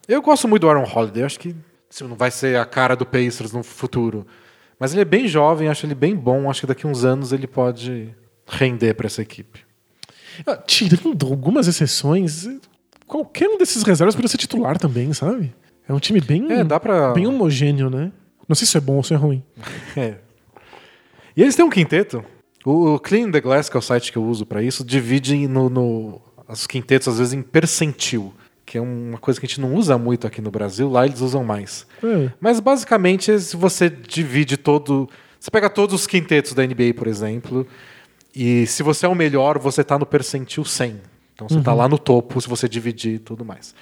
É. Eu gosto muito do Aaron Holiday. acho que não vai ser a cara do Pacers no futuro. Mas ele é bem jovem, acho ele bem bom. Acho que daqui a uns anos ele pode render para essa equipe. Ah, tirando algumas exceções, qualquer um desses reservas poderia ser titular também, sabe? É um time bem, é, dá pra... bem homogêneo, né? Não sei se é bom ou se é ruim. é. E eles têm um quinteto. O Clean the Glass, que é o site que eu uso para isso, divide no, no, os quintetos às vezes em percentil, que é uma coisa que a gente não usa muito aqui no Brasil, lá eles usam mais. É. Mas basicamente, se você divide todo. Você pega todos os quintetos da NBA, por exemplo, e se você é o melhor, você está no percentil 100. Então você está lá no topo se você dividir e tudo mais.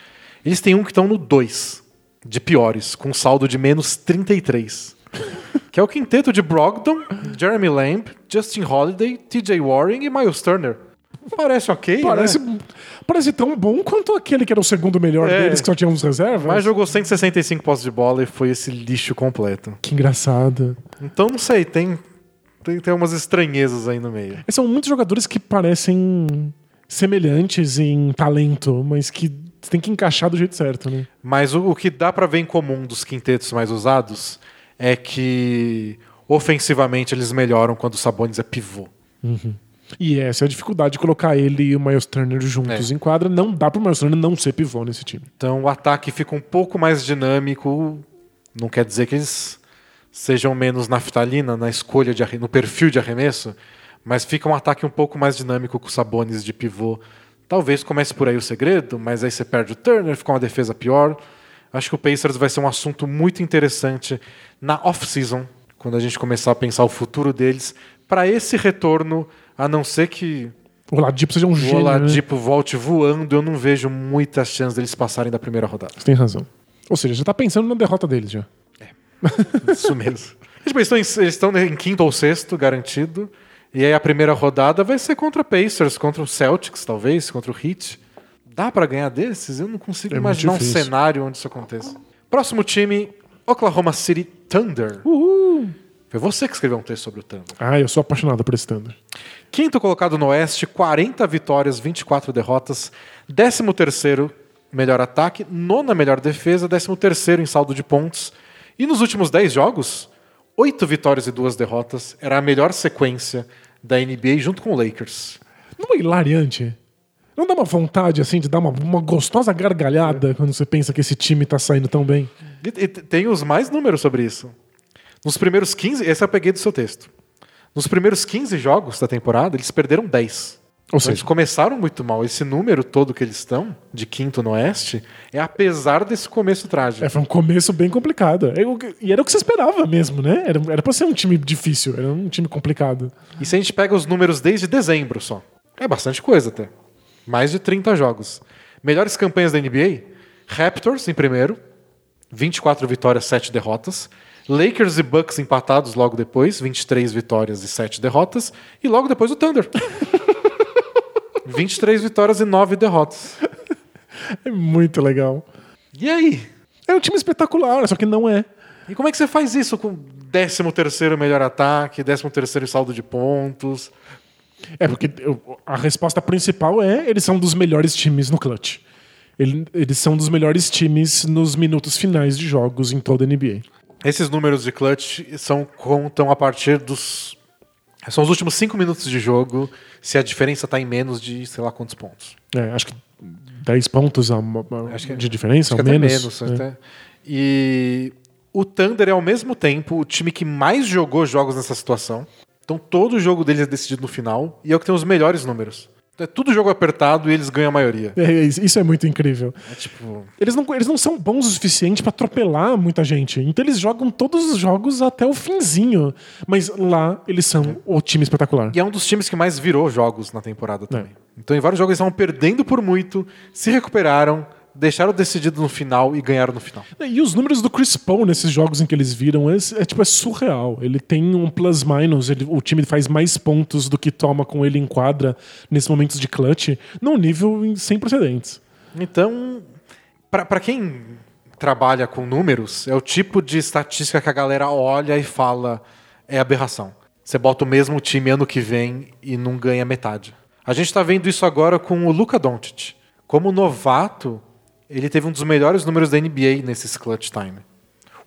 Eles têm um que estão no 2, de piores, com saldo de menos 33. que é o quinteto de Brogdon, Jeremy Lamb, Justin Holiday, TJ Warren e Miles Turner. Parece ok, Parece, né? parece tão bom quanto aquele que era o segundo melhor É. deles, que só tinha uns reservas. Mas jogou 165 posses de bola e foi esse lixo completo. Que engraçado. Então não sei, tem, tem, tem umas estranhezas aí no meio. São muitos jogadores que parecem semelhantes em talento, mas que tem que encaixar do jeito certo, né? Mas o, o que dá pra ver em comum dos quintetos mais usados é que ofensivamente eles melhoram quando o Sabonis é pivô. E essa é a dificuldade de colocar ele e o Miles Turner juntos É. em quadra. Não dá pro Miles Turner não ser pivô nesse time. Então o ataque fica um pouco mais dinâmico. Não quer dizer que eles sejam menos naftalina na escolha de no perfil de arremesso, mas fica um ataque um pouco mais dinâmico com o Sabonis de pivô. Talvez comece por aí o segredo, mas aí você perde o Turner, fica uma defesa pior. Acho que o Pacers vai ser um assunto muito interessante na off-season, quando a gente começar a pensar o futuro deles, para esse retorno, a não ser que O Ladipo seja um o gênio, né? Oladipo volte voando, eu não vejo muitas chances deles passarem da primeira rodada. Você tem razão. Ou seja, já tá pensando na derrota deles já. Isso mesmo. Tipo, eles estão em, eles estão em quinto ou sexto, garantido. E aí a primeira rodada vai ser contra Pacers, contra o Celtics, talvez, contra o Heat. Dá pra ganhar desses? Eu não consigo É imaginar um cenário onde isso aconteça. Próximo time, Oklahoma City Thunder. Uhul! Foi você que escreveu um texto sobre o Thunder. Ah, eu sou apaixonado por esse Thunder. Quinto colocado no Oeste, 40 vitórias, 24 derrotas. Décimo terceiro, melhor ataque. Nona melhor defesa. Décimo terceiro em saldo de pontos. E nos últimos 10 jogos, 8 vitórias e 2 derrotas. Era a melhor sequência da NBA junto com o Lakers. Não é hilariante? Não dá uma vontade, assim, de dar uma, uma gostosa gargalhada quando você pensa que esse time tá saindo tão bem? E, e tem os mais números sobre isso. Nos primeiros 15, esse eu peguei do seu texto. Nos primeiros 15 jogos da temporada, eles perderam 10. Ou Então, eles seja, começaram muito mal. Esse número todo que eles estão, de quinto no Oeste, é apesar desse começo trágico. é, foi um começo bem complicado. É E era o que você esperava mesmo, né? Era, era pra ser um time difícil, era um time complicado. E se a gente pega os números desde dezembro só, é bastante coisa até. Mais de 30 jogos. Melhores campanhas da NBA: Raptors em primeiro, 24 vitórias, 7 derrotas. Lakers e Bucks empatados logo depois, 23 vitórias e 7 derrotas. E logo depois o Thunder. 23 vitórias e 9 derrotas. É muito legal. E aí? É um time espetacular, só que não é. E como é que você faz isso com 13º melhor ataque, 13º em saldo de pontos? É porque a resposta principal é eles são dos melhores times no clutch. Ele- Eles são dos melhores times nos minutos finais de jogos em toda a NBA. Esses números de clutch são, contam a partir dos. São os últimos cinco minutos de jogo, se a diferença está em menos de sei lá quantos pontos. É, acho que 10 pontos a- a- que- de diferença, ou menos. menos. é. até. E o Thunder é ao mesmo tempo o time que mais jogou jogos nessa situação. Então todo jogo deles é decidido no final e é o que tem os melhores números. É tudo jogo apertado e eles ganham a maioria. É, isso é muito incrível. É tipo. Eles não, eles não são bons o suficiente pra atropelar muita gente. Então eles jogam todos os jogos até o finzinho. Mas lá eles são o time espetacular. E é um dos times que mais virou jogos na temporada também. Então, em vários jogos, eles estavam perdendo por muito, se recuperaram, deixaram decidido no final e ganharam no final. E os números do Chris Paul nesses jogos em que eles viram é, é, tipo é surreal. Ele tem um plus minus, ele- o time faz mais pontos do que toma com ele em quadra nesses momentos de clutch, num nível sem precedentes. Então, para quem trabalha com números, é o tipo de estatística que a galera olha e fala é aberração. Você bota o mesmo time ano que vem e não ganha metade. A gente está vendo isso agora com o Luka Doncic. Como novato, ele teve um dos melhores números da NBA nesses clutch time.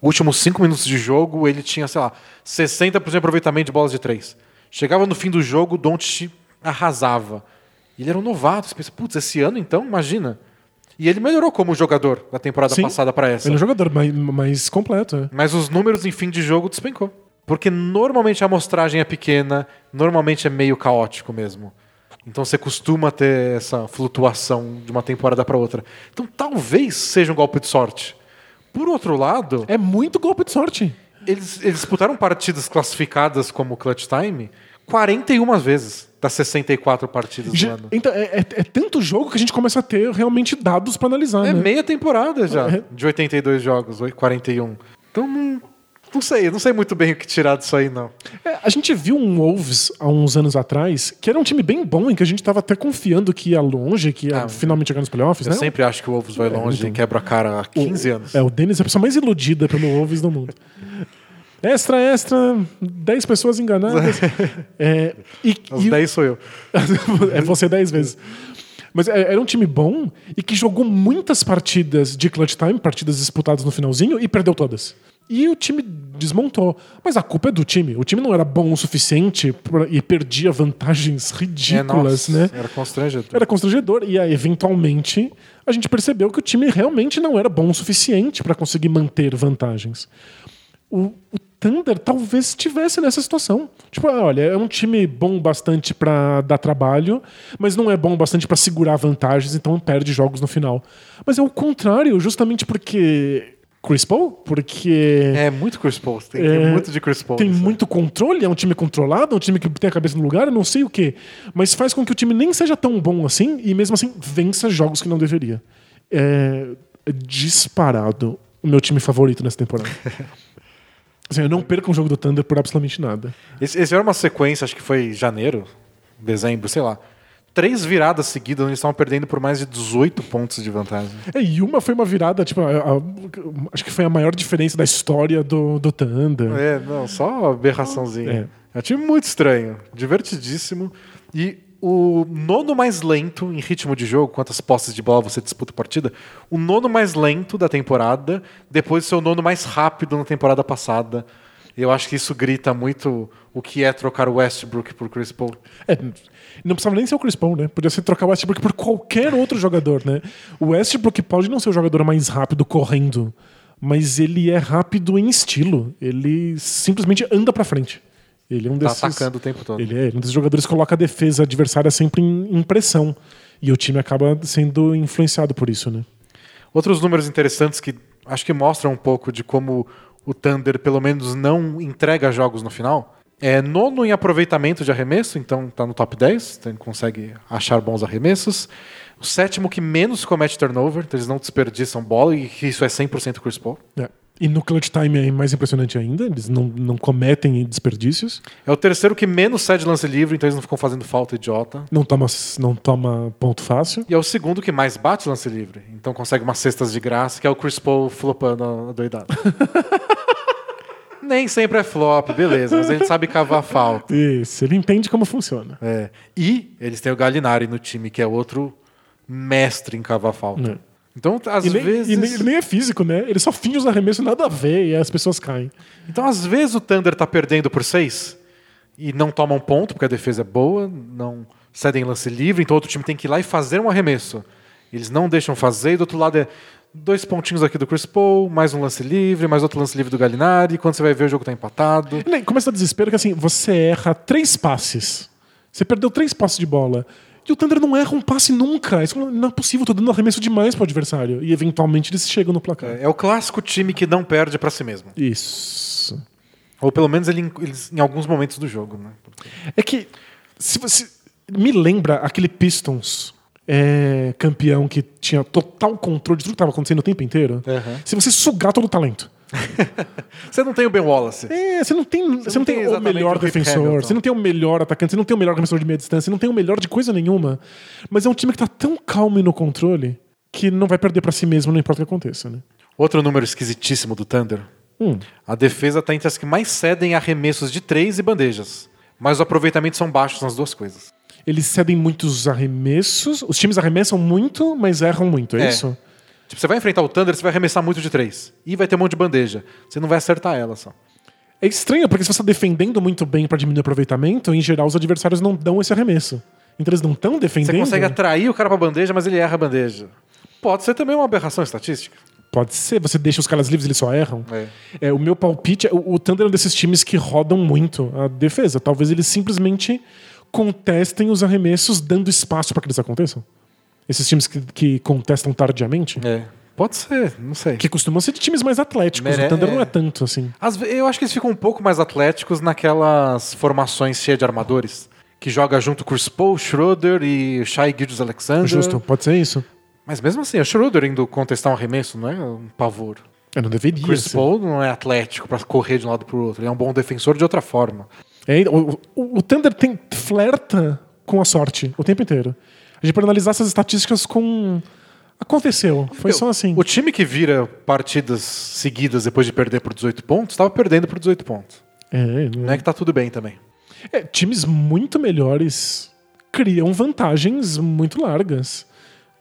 Últimos cinco minutos de jogo, ele tinha, sei lá, 60% de aproveitamento de bolas de três. Chegava no fim do jogo, Doncic arrasava. E ele era um novato. Você pensa, putz, esse ano então? Imagina. E ele melhorou como jogador da temporada Sim. passada para essa. Ele é um jogador mais, mais completo. é. Mas os números em fim de jogo despencou. Porque normalmente a amostragem é pequena, normalmente é meio caótico mesmo. Então você costuma ter essa flutuação de uma temporada para outra. Então talvez seja um golpe de sorte. Por outro lado, É muito golpe de sorte. eles, eles disputaram partidas classificadas como clutch time 41 vezes das 64 partidas do Já- ano. então, é, é- é tanto jogo que a gente começa a ter realmente dados pra analisar, É né? meia temporada já, É. de 82 jogos, 41. Então não, não sei, não sei muito bem o que tirar disso aí, não. É, a gente viu um Wolves há uns anos atrás, que era um time bem bom, em que a gente tava até confiando que ia longe, que ia Ah, finalmente chegar nos playoffs, Eu né? sempre acho que o Wolves vai longe então. e quebra a cara há 15 anos. É, o Denis é a pessoa mais iludida pelo Wolves do mundo. Extra, extra, 10 pessoas enganadas. É, e, Os e- 10 sou eu. é você 10 vezes. Mas é- era um time bom e que jogou muitas partidas de clutch time, partidas disputadas no finalzinho, e perdeu todas. E o time desmontou. Mas a culpa é do time. O time não era bom o suficiente pra- e perdia vantagens É, ridículas, nossa, né? Era constrangedor. Era constrangedor. E aí, eventualmente, a gente percebeu que o time realmente não era bom o suficiente para conseguir manter vantagens. O, o Thunder talvez estivesse nessa situação. Tipo, ah, olha, é um time bom bastante para dar trabalho, mas não é bom bastante para segurar vantagens, então perde jogos no final. Mas é o contrário, justamente porque. Chris Paul? Porque. É muito Chris Paul. Tem, tem É, muito de Chris Paul. Tem muito controle, é um time controlado, é um time que tem a cabeça no lugar, eu não sei o quê. Mas faz com que o time nem seja tão bom assim e mesmo assim vença jogos que não deveria. É é disparado o meu time favorito nessa temporada. Assim, eu não perco um jogo do Thunder por absolutamente nada. Esse, esse era uma sequência, acho que foi janeiro, dezembro, sei lá. Três viradas seguidas, onde eles estavam perdendo por mais de 18 pontos de vantagem. É, e uma foi uma virada, tipo, a- a- acho que foi a maior diferença da história do, do Thunder. É, não, só aberraçãozinha. É. É. um time muito estranho, divertidíssimo. E o nono mais lento em ritmo de jogo, quantas posses de bola você disputa a partida, o nono mais lento da temporada, depois do seu nono mais rápido na temporada passada. Eu acho que isso grita muito o que é trocar o Westbrook por Chris Paul. É, não precisava nem ser o Chris Paul, né? Podia ser trocar o Westbrook por qualquer outro jogador, né? O Westbrook pode não ser o jogador mais rápido correndo, mas ele é rápido em estilo. Ele simplesmente anda pra frente. Ele é um Tá desses. atacando o tempo todo. Ele é um desses jogadores que coloca a defesa adversária sempre em, em pressão. E o time acaba sendo influenciado por isso, né? Outros números interessantes que acho que mostram um pouco de como o Thunder, pelo menos, não entrega jogos no final. É nono em aproveitamento de arremesso, então tá no top 10, então consegue achar bons arremessos. O sétimo que menos comete turnover, então eles não desperdiçam bola, e isso é 100% Chris Paul. É. E no clutch time é mais impressionante ainda, eles não, não cometem desperdícios, É o terceiro que menos cede lance livre, então eles não ficam fazendo falta idiota. não toma, não toma ponto fácil. E é o segundo que mais bate lance livre, então consegue umas cestas de graça, que é o Chris Paul flopando a doidada. Nem sempre é flop, beleza, mas a gente sabe cavar falta. Isso, ele entende como funciona. É. E eles têm o Gallinari no time, que é outro mestre em cavar falta. É. Então, às E nem, vezes. e nem- ele nem é físico, né? Ele só finge os arremessos nada a ver e as pessoas caem. Então, às vezes, o Thunder tá perdendo por seis e não toma um ponto, porque a defesa é boa, não cedem lance livre, então outro time tem que ir lá e fazer um arremesso. Eles não deixam fazer, e do outro lado é dois pontinhos aqui do Chris Paul, mais um lance livre, mais outro lance livre do Gallinari, e quando você vai ver o jogo tá empatado. E Começa a desespero que assim, você erra três passes. Você perdeu três passes de bola. E o Thunder não erra um passe nunca. Isso não é possível, tô dando arremesso demais pro adversário. E eventualmente eles chegam no placar. É o clássico time que não perde pra si mesmo. Isso. Ou pelo menos ele, eles, em alguns momentos do jogo, né? É que se você me lembra aquele Pistons é, campeão que tinha total controle de tudo que estava acontecendo o tempo inteiro. Uhum. Se você sugar todo o talento. Você não tem o Ben Wallace. É, você não tem, você não tem tem, o melhor o defensor, Hamilton. você não tem o melhor atacante, você não tem o melhor arremessador de meia distância, você não tem o melhor de coisa nenhuma. Mas é um time que tá tão calmo e no controle que não vai perder pra si mesmo, não importa o que aconteça, né? Outro número esquisitíssimo do Thunder. Hum. A defesa está entre as que mais cedem arremessos de três e bandejas. Mas os aproveitamentos são baixos nas duas coisas. Eles cedem muitos arremessos, os times arremessam muito, mas erram muito, é, É. isso? Tipo, você vai enfrentar o Thunder, você vai arremessar muito de três. E vai ter um monte de bandeja. Você não vai acertar ela só. É estranho, porque se você está defendendo muito bem pra diminuir o aproveitamento, em geral os adversários não dão esse arremesso. Então eles não estão Você defendendo. consegue atrair o cara pra bandeja, mas ele erra a bandeja. Pode ser também uma aberração estatística. Pode ser, você deixa os caras livres, eles só erram. É. É, o meu palpite, é- o, o Thunder é um desses times que rodam muito a defesa. Talvez eles simplesmente contestem os arremessos, dando espaço para que eles aconteçam. Esses times que, que contestam tardiamente. É. Pode ser, não sei. Que costumam ser de times mais atléticos. Mere- O Thunder é. não é tanto assim. Ve- eu acho que eles ficam um pouco mais atléticos naquelas formações cheias de armadores. Que joga junto com o Spo, Schroeder e Shai Gildes Alexander. Justo, pode ser isso. Mas mesmo assim, o Schroeder indo contestar um arremesso não é um pavor. Eu não deveria Chris ser. Paul não é atlético pra correr de um lado pro outro. Ele é um bom defensor de outra forma. É, o, o, o Thunder tem, flerta com a sorte o tempo inteiro. A gente pode analisar essas estatísticas com. Aconteceu. Foi só assim. O time que vira partidas seguidas depois de perder por 18 pontos, estava perdendo por 18 pontos. É, Não é que tá tudo bem também. É, times muito melhores criam vantagens muito largas.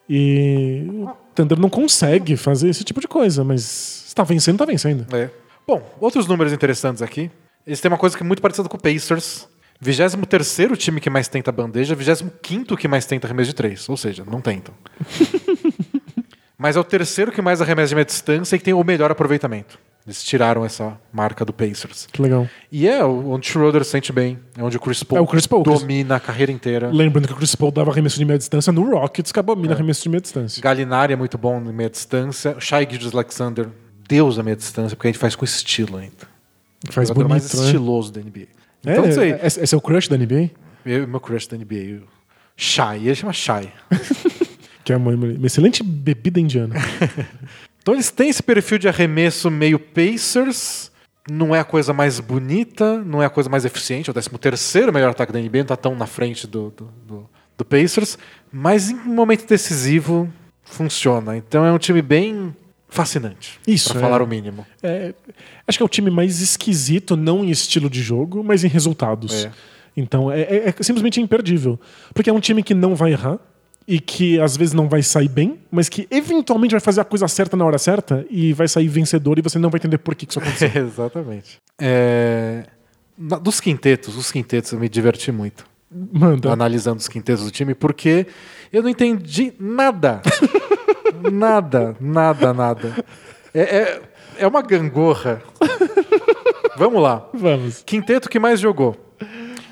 E o Thunder não consegue fazer esse tipo de coisa, mas está vencendo, está vencendo. É. Bom, outros números interessantes aqui. Eles têm uma coisa que é muito parecida com o Pacers. 23 time que mais tenta bandeja, 25 que mais tenta arremesso de 3. Ou seja, não tentam. Mas é o terceiro que mais arremessa de meia distância e que tem o melhor aproveitamento. Eles tiraram essa marca do Pacers. Que legal. E é onde o Schroeder se sente bem. É onde o Chris Paul, É o Chris Paul, Chris- domina a carreira inteira. Lembrando que o Chris Paul dava arremesso de meia distância no Rockets, que abomina É. arremesso de meia distância. Galinari é muito bom em meia distância. Shai Gilgeous Alexander, Deus da meia distância, porque a gente faz com estilo ainda. Faz mais bonito, né? estiloso da NBA. É, Então, não sei. é- esse é o crush da NBA? Eu, meu crush da NBA, o Shai. Ele chama Shai. Que é uma, uma excelente bebida indiana. Então eles têm esse perfil de arremesso meio Pacers. Não é a coisa mais bonita, não é a coisa mais eficiente. É o 13 terceiro melhor ataque da NBA, não tá tão na frente do, do, do- do Pacers. Mas em um momento decisivo, funciona. Então é um time bem fascinante. Isso, Pra é. falar o mínimo. É, acho que é o time mais esquisito, não em estilo de jogo, mas em resultados. É. Então é, é- é simplesmente imperdível. Porque é um time que não vai errar e que às vezes não vai sair bem, mas que eventualmente vai fazer a coisa certa na hora certa e vai sair vencedor e você não vai entender por que que isso aconteceu. Exatamente. É, na- dos quintetos, os quintetos eu me diverti muito. Manda. analisando os quintetos do time, porque eu não entendi nada. nada, nada, nada. É, é, é uma gangorra. Vamos lá. Vamos. Quinteto que mais jogou.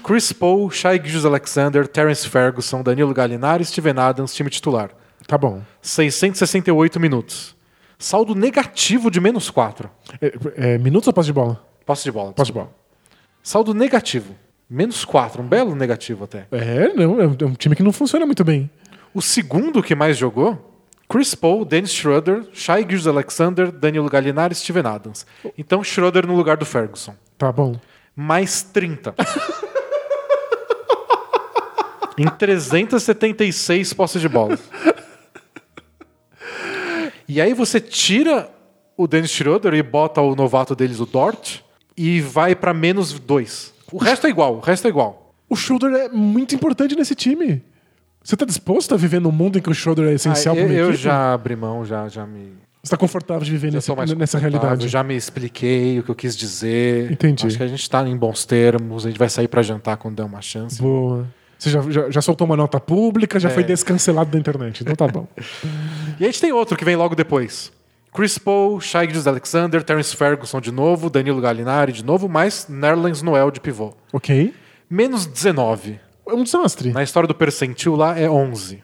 Chris Paul, Shai Gilgeous Alexander, Terence Ferguson, Danilo Gallinari, Steven Adams, time titular. Tá bom. 668 minutos. Saldo negativo de menos 4. É, é, minutos ou posse de bola? Posse de bola. Posse de bola. Saldo negativo. Menos 4. Um belo negativo até. É, não, é um- é um time que não funciona muito bem. O segundo que mais jogou, Chris Paul, Dennis Schroeder, Shai Gilgeous Alexander, Danilo Gallinari e Steven Adams. Então Schroeder no lugar do Ferguson. Tá bom. Mais 30. em 376 posses de bola. E aí você tira o Dennis Schroeder e bota o novato deles, o Dort, e vai pra menos 2. O resto é igual, o resto é igual. O Schroeder é muito importante nesse time. Você tá disposto a viver num mundo em que o Schroeder é essencial Ah, eu, uma eu equipe? já abri mão, já, já me. Você tá confortável de viver nesse, nessa realidade? Já me expliquei o que eu quis dizer. Entendi. Acho que a gente tá em bons termos, a gente vai sair pra jantar quando der uma chance. Boa. Você já, já, já soltou uma nota pública, já É. foi descancelado da internet. Então tá bom. E a gente tem outro que vem logo depois. Chris Paul, Shai Gilgeous Alexander, Terence Ferguson de novo, Danilo Gallinari de novo, mais Nerlens Noel de pivô. ok. Menos 19. É um desastre. Na história do percentil lá é 11.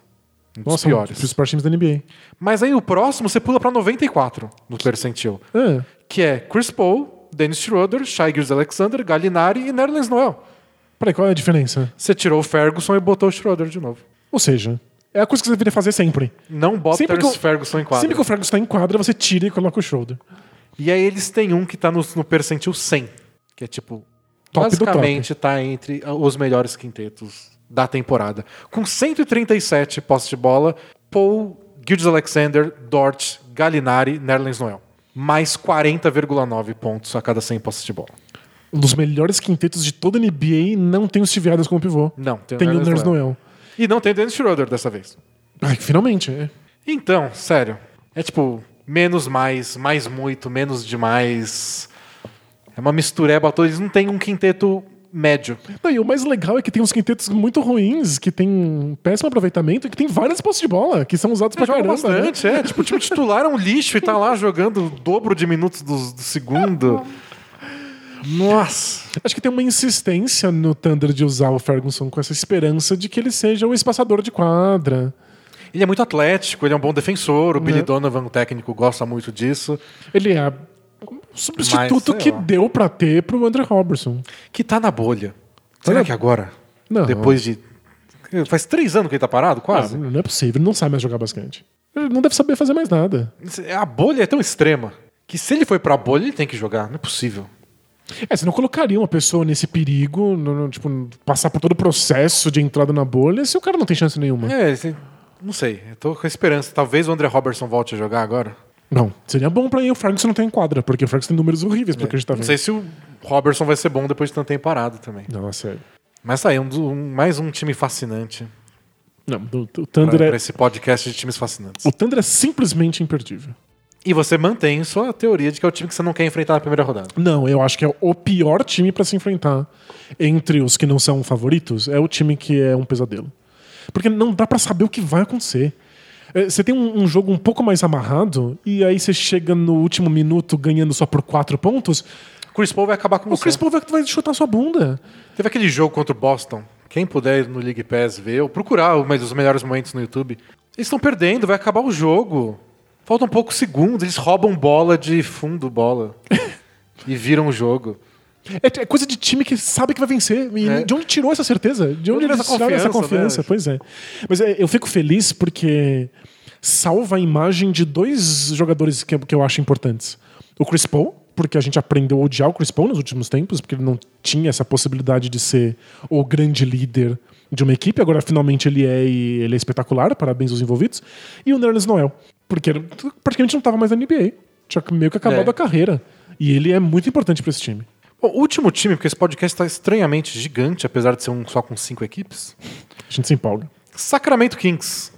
Um dos Nossa, piores. Para os piores times da NBA. Mas aí o próximo você pula pra 94 no percentil. Ah, Que é Chris Paul, Dennis Schroeder, Shai Alexander, Gallinari e Nerlens Noel. peraí, qual é a diferença? Você tirou o Ferguson e botou o Schroeder de novo. Ou seja, é a coisa que você deveria fazer sempre. Não bota Sempre o- Ferguson em quadra. Sempre que o Ferguson está em quadra, você tira e coloca o shoulder. E aí eles têm um que tá no, no percentil 100, que é tipo Top basicamente tá entre os melhores quintetos da temporada. Com 137 posses de bola, Paul, Gildes Alexander, Dort, Gallinari, Nerlens Noel. Mais 40,9 pontos a cada 100 posses de bola. Um dos melhores quintetos de toda a NBA não tem o Steve Adams como pivô. Não, tem, Tem o Nerlens Noel. Noel. E não tem o Dennis Schroeder dessa vez. Ai, finalmente. É. Então, sério. É tipo, menos mais, mais muito, menos demais. É uma mistureba toda. Eles não têm um quinteto médio. Não, e o mais legal é que tem uns quintetos muito ruins, que tem um péssimo aproveitamento e que tem várias postes de bola, que são usados pra Joga caramba. né? bastante, é. Tipo, o time titular é um lixo e tá lá jogando o dobro de minutos do, do segundo. Nossa. Acho que tem uma insistência no Thunder de usar o Ferguson com essa esperança de que ele seja o espaçador de quadra. Ele é muito atlético, ele é um bom defensor. O Billy Donovan, o técnico, gosta muito disso. Ele é substituto Mas, que lá. deu pra ter pro André Robertson. Que tá na bolha. Será na- que agora? Não. Depois de. Faz três anos que ele tá parado, quase. não é possível, ele não sabe mais jogar basquete. Ele não deve saber fazer mais nada. A bolha é tão extrema que se ele foi pra bolha, ele tem que jogar. Não é possível. É, você não colocaria uma pessoa nesse perigo, no- no- tipo, passar por todo o processo de entrada na bolha, se o cara não tem chance nenhuma. É, esse- não sei. Eu tô com esperança. Talvez o André Robertson volte a jogar agora. Não, seria bom pra ir o Ferguson não ter em quadra, porque o Ferguson tem números horríveis pra acreditar É. Não vendo. sei se o Robertson vai ser bom depois de tanto tempo parado também. Não, é sério. Mas tá aí, um, do- um- mais um time fascinante Não, o, o pra, Thunder pra é, esse podcast de times fascinantes. o Thunder é simplesmente imperdível. E você mantém sua teoria de que é o time que você não quer enfrentar na primeira rodada. Não, eu acho que é o pior time pra se enfrentar entre os que não são favoritos. É o time que é um pesadelo. Porque não dá pra saber o que vai acontecer. É, Você tem um, um jogo um pouco mais amarrado e aí você chega no último minuto ganhando só por quatro pontos. O Chris Paul vai acabar com O você. Chris Paul vai, vai chutar sua bunda. Teve aquele jogo contra o Boston. Quem puder ir no League Pass ver, ou procurar o- os melhores momentos no YouTube. Eles estão perdendo, vai acabar o jogo. Faltam poucos segundos, eles roubam bola de fundo bola. e viram o jogo. É, é coisa de time que sabe que vai vencer. E É. De onde tirou essa certeza? De onde Onde eles essa tiraram essa confiança, né? Pois é. Mas é, eu fico feliz porque salva a imagem de dois jogadores que, que eu acho importantes. O Chris Paul, porque a gente aprendeu a odiar o Chris Paul nos últimos tempos, porque ele não tinha essa possibilidade de ser o grande líder de uma equipe. Agora, finalmente, ele é e ele é espetacular. Parabéns aos envolvidos. E o Nerlens Noel, porque praticamente não estava mais na NBA. Tinha meio que acabado É. a carreira. E ele é muito importante para esse time. Bom, o último time, porque esse podcast está estranhamente gigante, apesar de ser um só com cinco equipes. A gente se empolga. Sacramento Kings.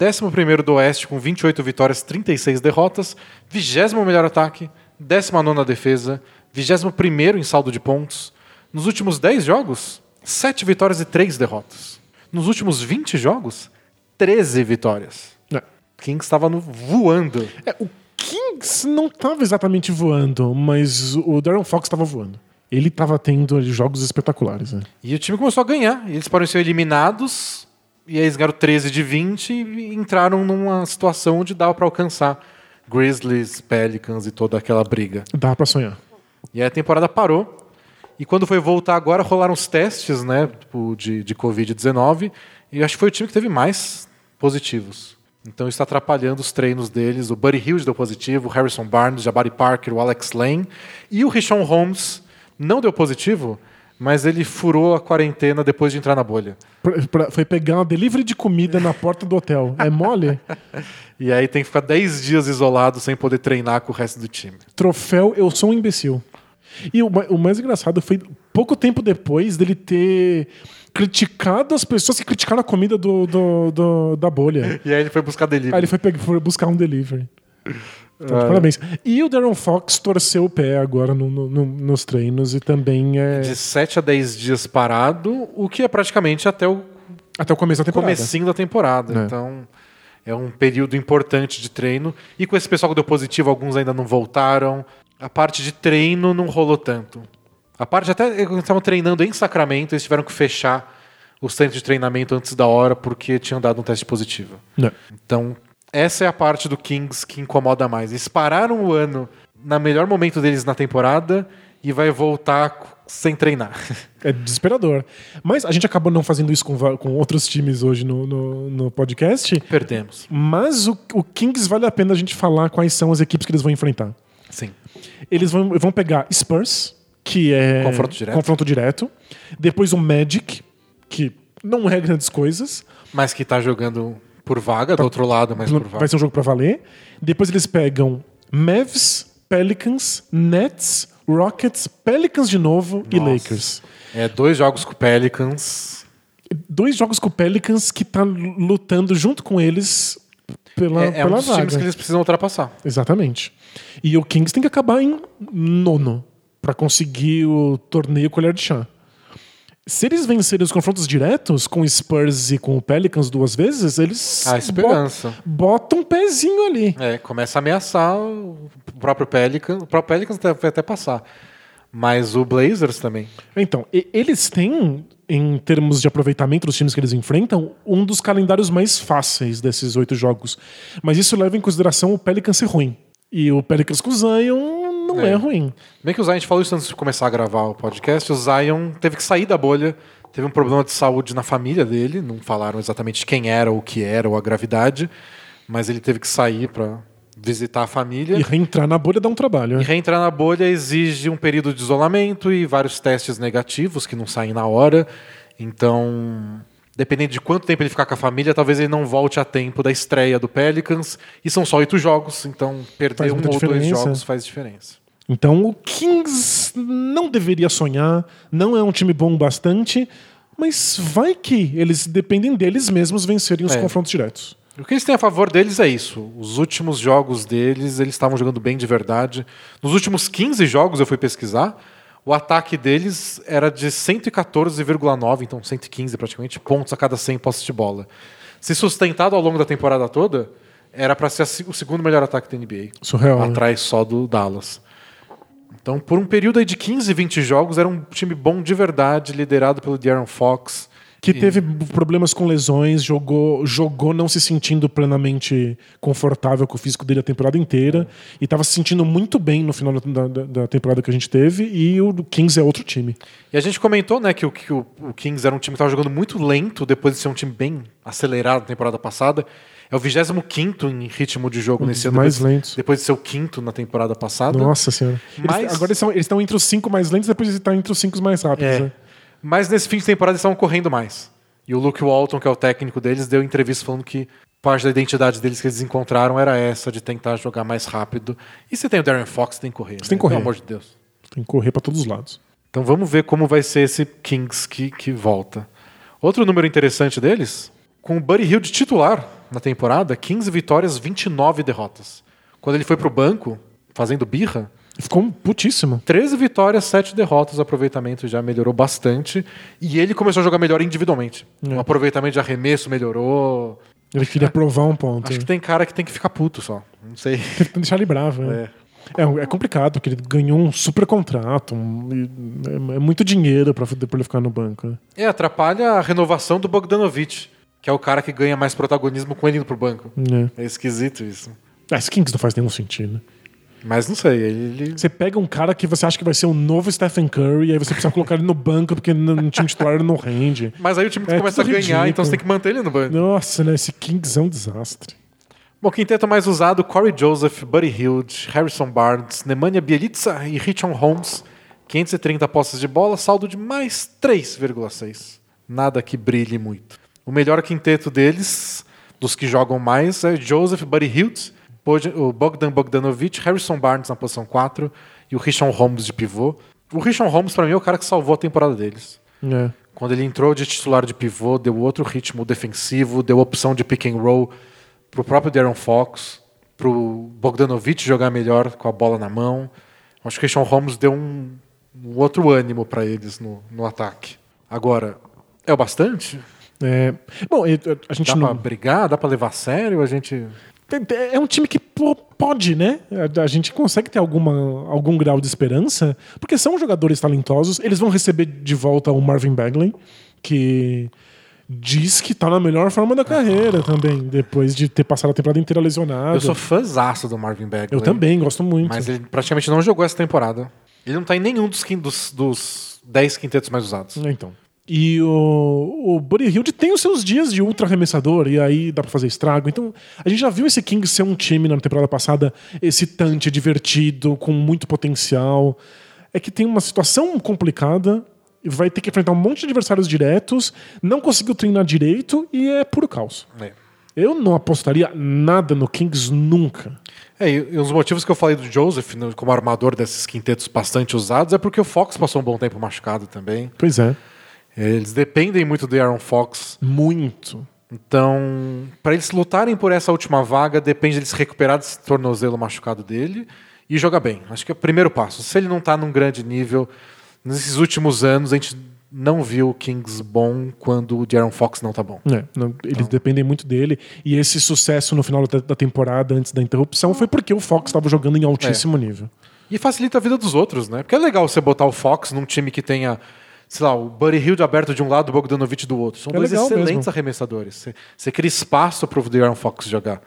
11 do Oeste com 28 vitórias, 36 derrotas. 20 melhor ataque. 19 defesa. 21 em saldo de pontos. Nos últimos 10 jogos, 7 vitórias e 3 derrotas. Nos últimos 20 jogos, 13 vitórias. É. Kings estava voando. É, o Kings não estava exatamente voando, mas o Darren Fox estava voando. Ele estava tendo jogos espetaculares. Né? E o time começou a ganhar. Eles ser eliminados. E aí eles ganharam 13 de 20 e entraram numa situação onde dava para alcançar Grizzlies, Pelicans e toda aquela briga. Dá pra sonhar. E aí a temporada parou. E quando foi voltar agora, rolaram os testes né, tipo, de, de Covid-19. E eu acho que foi o time que teve mais positivos. Então está atrapalhando os treinos deles. O Buddy Hilde deu positivo, o Harrison Barnes, o Jabari Parker, o Alex Lane. E o Rishon Holmes não deu positivo, mas ele furou a quarentena depois de entrar na bolha. Pra- pra- foi pegar uma delivery de comida na porta do hotel. É mole? E aí tem que ficar 10 dias isolado sem poder treinar com o resto do time. Troféu Eu Sou um Imbecil. E o, o mais engraçado foi pouco tempo depois dele ter criticado as pessoas que criticaram a comida do, do- do- da bolha. E aí ele foi buscar delivery. Aí ele foi, foi buscar um delivery. Então, parabéns. E o Darren Fox torceu o pé agora no- no- no- nos treinos e também é De 7 a 10 dias parado, o que é praticamente até o até o começo da temporada. comecinho da temporada. É. Então é um período importante de treino. E com esse pessoal que deu positivo, alguns ainda não voltaram. A parte de treino não rolou tanto. A parte até eles estavam treinando em Sacramento, eles tiveram que fechar os centros de treinamento antes da hora porque tinham dado um teste positivo. Não. Então, essa é a parte do Kings que incomoda mais. Eles pararam o ano na melhor momento deles na temporada e vai voltar sem treinar. É desesperador. Mas a gente acabou não fazendo isso com, com outros times hoje no, no, no podcast. Perdemos. Mas o, o Kings vale a pena a gente falar quais são as equipes que eles vão enfrentar. Sim. Eles vão, vão pegar Spurs, que é Confronto direto. confronto direto. Depois o Magic, que não é grandes coisas. Mas que tá jogando por vaga, do outro lado, mas por vaga. Vai ser um jogo pra valer. Depois eles pegam Mavs, Pelicans, Nets, Rockets, Pelicans de novo e Nossa. Lakers. É, dois jogos com Pelicans. Dois jogos com Pelicans que tá lutando junto com eles pela, É, é um pela dos vaga. times que eles precisam ultrapassar. Exatamente. E o Kings tem que acabar em nono pra conseguir o torneio colher de chá. Se eles vencerem os confrontos diretos com o Spurs e com o Pelicans duas vezes, eles A esperança. botam um pezinho ali. É, começa a ameaçar o próprio Pelicans. O próprio Pelicans vai até passar. Mas o Blazers também. Então, eles têm, em termos de aproveitamento dos times que eles enfrentam, um dos calendários mais fáceis desses oito jogos. Mas isso leva em consideração o Pelicans ser ruim. E o Pelicans com o Zion não é, É. ruim. Bem que o Zion, a gente falou isso antes de começar a gravar o podcast, o Zion teve que sair da bolha, teve um problema de saúde na família dele, não falaram exatamente quem era, o que era, ou a gravidade, mas ele teve que sair para visitar a família. E reentrar na bolha dá um trabalho. E né? reentrar na bolha exige um período de isolamento e vários testes negativos que não saem na hora. Então, dependendo de quanto tempo ele ficar com a família, talvez ele não volte a tempo da estreia do Pelicans. E são só oito jogos, então perder um ou muita dois diferença. jogos faz diferença. Então o Kings não deveria sonhar, não é um time bom bastante, mas vai que eles dependem deles mesmos vencerem os É. confrontos diretos. O que eles têm a favor deles é isso. Os últimos jogos deles, eles estavam jogando bem de verdade. Nos últimos 15 jogos, eu fui pesquisar, o ataque deles era de 114,9, então 115 praticamente, pontos a cada 100 posses de bola. Se sustentado ao longo da temporada toda, era para ser o segundo melhor ataque da NBA. Surreal, né? Atrás só do Dallas. Então, por um período aí de 15, 20 jogos, era um time bom de verdade, liderado pelo De'Aaron Fox. Que teve problemas com lesões, jogou, jogou não se sentindo plenamente confortável com o físico dele a temporada inteira. E estava se sentindo muito bem no final da, da- da temporada que a gente teve. E o Kings é outro time. E a gente comentou, né, que o, que o, o Kings era um time que estava jogando muito lento depois de ser um time bem acelerado na temporada passada. É o 25 em ritmo de jogo Um nesse ano. mais depois, lentos. Depois de ser o quinto na temporada passada. Nossa senhora. Mas- agora eles, são- eles estão entre os cinco mais lentos, depois eles estão entre os cinco mais rápidos. É. né? Mas nesse fim de temporada eles estavam correndo mais. E o Luke Walton, que é o técnico deles, deu entrevista falando que parte da identidade deles que eles encontraram era essa, de tentar jogar mais rápido. E se tem o Darren Fox, tem que correr. Você tem né? que correr. Pelo amor de Deus. Tem que correr para todos os lados. Então vamos ver como vai ser esse Kings que, que volta. Outro número interessante deles, com o Buddy Hill de titular na temporada, 15 vitórias, 29 derrotas. Quando ele foi pro banco, fazendo birra, Ficou putíssimo. 13 vitórias, 7 derrotas, o aproveitamento já melhorou bastante. E ele começou a jogar melhor individualmente. É. O aproveitamento de arremesso melhorou. Ele queria provar um ponto. Acho que tem cara que tem que ficar puto só. Não sei. Tem que deixar ele bravo. né? É. É, complicado, porque ele ganhou um super contrato. um- é, é muito dinheiro para ele ficar no banco. né? É, atrapalha a renovação do Bogdanovich, que é o cara que ganha mais protagonismo com ele indo pro banco. É. É esquisito isso. Ah, esse Kings não faz nenhum sentido. Mas não sei, ele. Você pega um cara que você acha que vai ser o novo Stephen Curry, e aí você precisa colocar ele no banco porque no, time titular ele não rende. Mas aí o time É começa a ganhar, ridículo. então você tem que manter ele no banco. Nossa, né? Esse Kings é um desastre. Bom, quinteto mais usado: Corey Joseph, Buddy Hield, Harrison Barnes, Nemanja Bielica e Richon Holmes. 530 posses de bola, saldo de mais 3,6. Nada que brilhe muito. O melhor quinteto deles, dos que jogam mais, é Joseph, Buddy Boj- o Bogdan Bogdanovic, Harrison Barnes na posição 4 e o Richon Holmes de pivô. O Richon Holmes, para mim, é o cara que salvou a temporada deles. É. Quando ele entrou de titular de pivô, deu outro ritmo defensivo, deu opção de pick and roll pro próprio Darren Fox, pro Bogdanovic jogar melhor com a bola na mão. Acho que o Sean Holmes deu um, um outro ânimo para eles no, no ataque. Agora, é o bastante? É, bom, a gente Dá não. pra brigar? Dá pra levar a sério? A gente. É um time que pode, né? A- gente consegue ter alguma, algum grau de esperança, porque são jogadores talentosos. Eles vão receber de volta o Marvin Bagley, que diz que tá na melhor forma da carreira também, depois de ter passado a temporada inteira lesionado. Eu sou fãzaço do Marvin Bagley. Eu também, gosto muito. Mas ele praticamente não jogou essa temporada. Ele não tá em nenhum dos, dos, dos 10 quintetos mais usados. É, Então. E o, o Buddy Hilde tem os seus dias de ultra arremessador, e aí dá pra fazer estrago. Então, a gente já viu esse Kings ser um time na temporada passada excitante, divertido, com muito potencial. É que tem uma situação complicada, vai ter que enfrentar um monte de adversários diretos, não conseguiu treinar direito e é puro caos. É. Eu não apostaria nada no Kings nunca. É, e e os motivos que eu falei do Joseph né, como armador desses quintetos bastante usados é porque o Fox passou um bom tempo machucado também. Pois é. Eles dependem muito do Aaron Fox. Muito. Então, para eles lutarem por essa última vaga, depende deles recuperar desse tornozelo machucado dele e jogar bem. Acho que é o primeiro passo. Se ele não está num grande nível, nesses últimos anos, a gente não viu o Kings bom quando o De'Aaron Fox não tá bom. É, não- eles dependem muito dele. E esse sucesso no final da, da temporada, antes da interrupção, foi porque o Fox estava jogando em altíssimo nível. E facilita a vida dos outros, né? Porque é legal você botar o Fox num time que tenha, sei lá, o Buddy Hield aberto de um lado o Bogdanovich do outro. São É dois excelentes mesmo. arremessadores. Você, você cria espaço pro De'Aaron Fox jogar.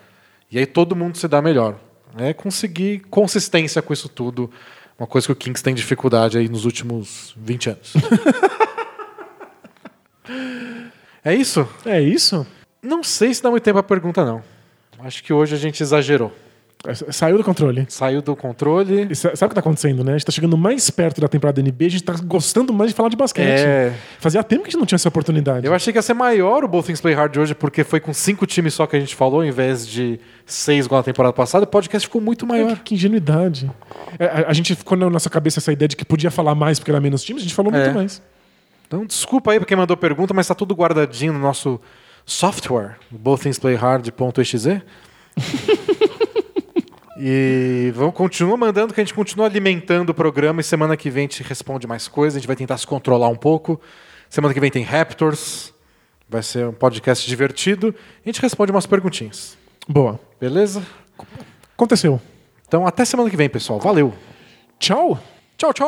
E aí todo mundo se dá melhor. É conseguir consistência com isso tudo. Uma coisa que o Kings tem dificuldade aí nos últimos 20 anos. é isso? É isso? Não sei se dá muito tempo a pergunta, não. Acho que hoje a gente exagerou. É, Saiu do controle. Saiu do controle. E sa- sabe o que tá acontecendo, né? A gente tá chegando mais perto da temporada da NBA, a gente tá gostando mais de falar de basquete. É. Fazia tempo que a gente não tinha essa oportunidade. Eu achei que ia ser maior o Both Things Play Hard hoje, porque foi com cinco times só que a gente falou, em vez de seis igual na temporada passada. O podcast ficou muito Ai, maior. que, que ingenuidade. É, a, a gente ficou na nossa cabeça essa ideia de que podia falar mais porque era menos times, a gente falou É. muito mais. Então, desculpa aí pra quem mandou pergunta, mas tá tudo guardadinho no nosso software, bothtingsplayhard.exe. e vamos continuar mandando, que a gente continua alimentando o programa e semana que vem a gente responde mais coisas, a gente vai tentar se controlar um pouco. Semana que vem tem Raptors, vai ser um podcast divertido. A gente responde umas perguntinhas. Boa. Beleza? Aconteceu. Então, até semana que vem, pessoal. Valeu! Tchau. Tchau, tchau!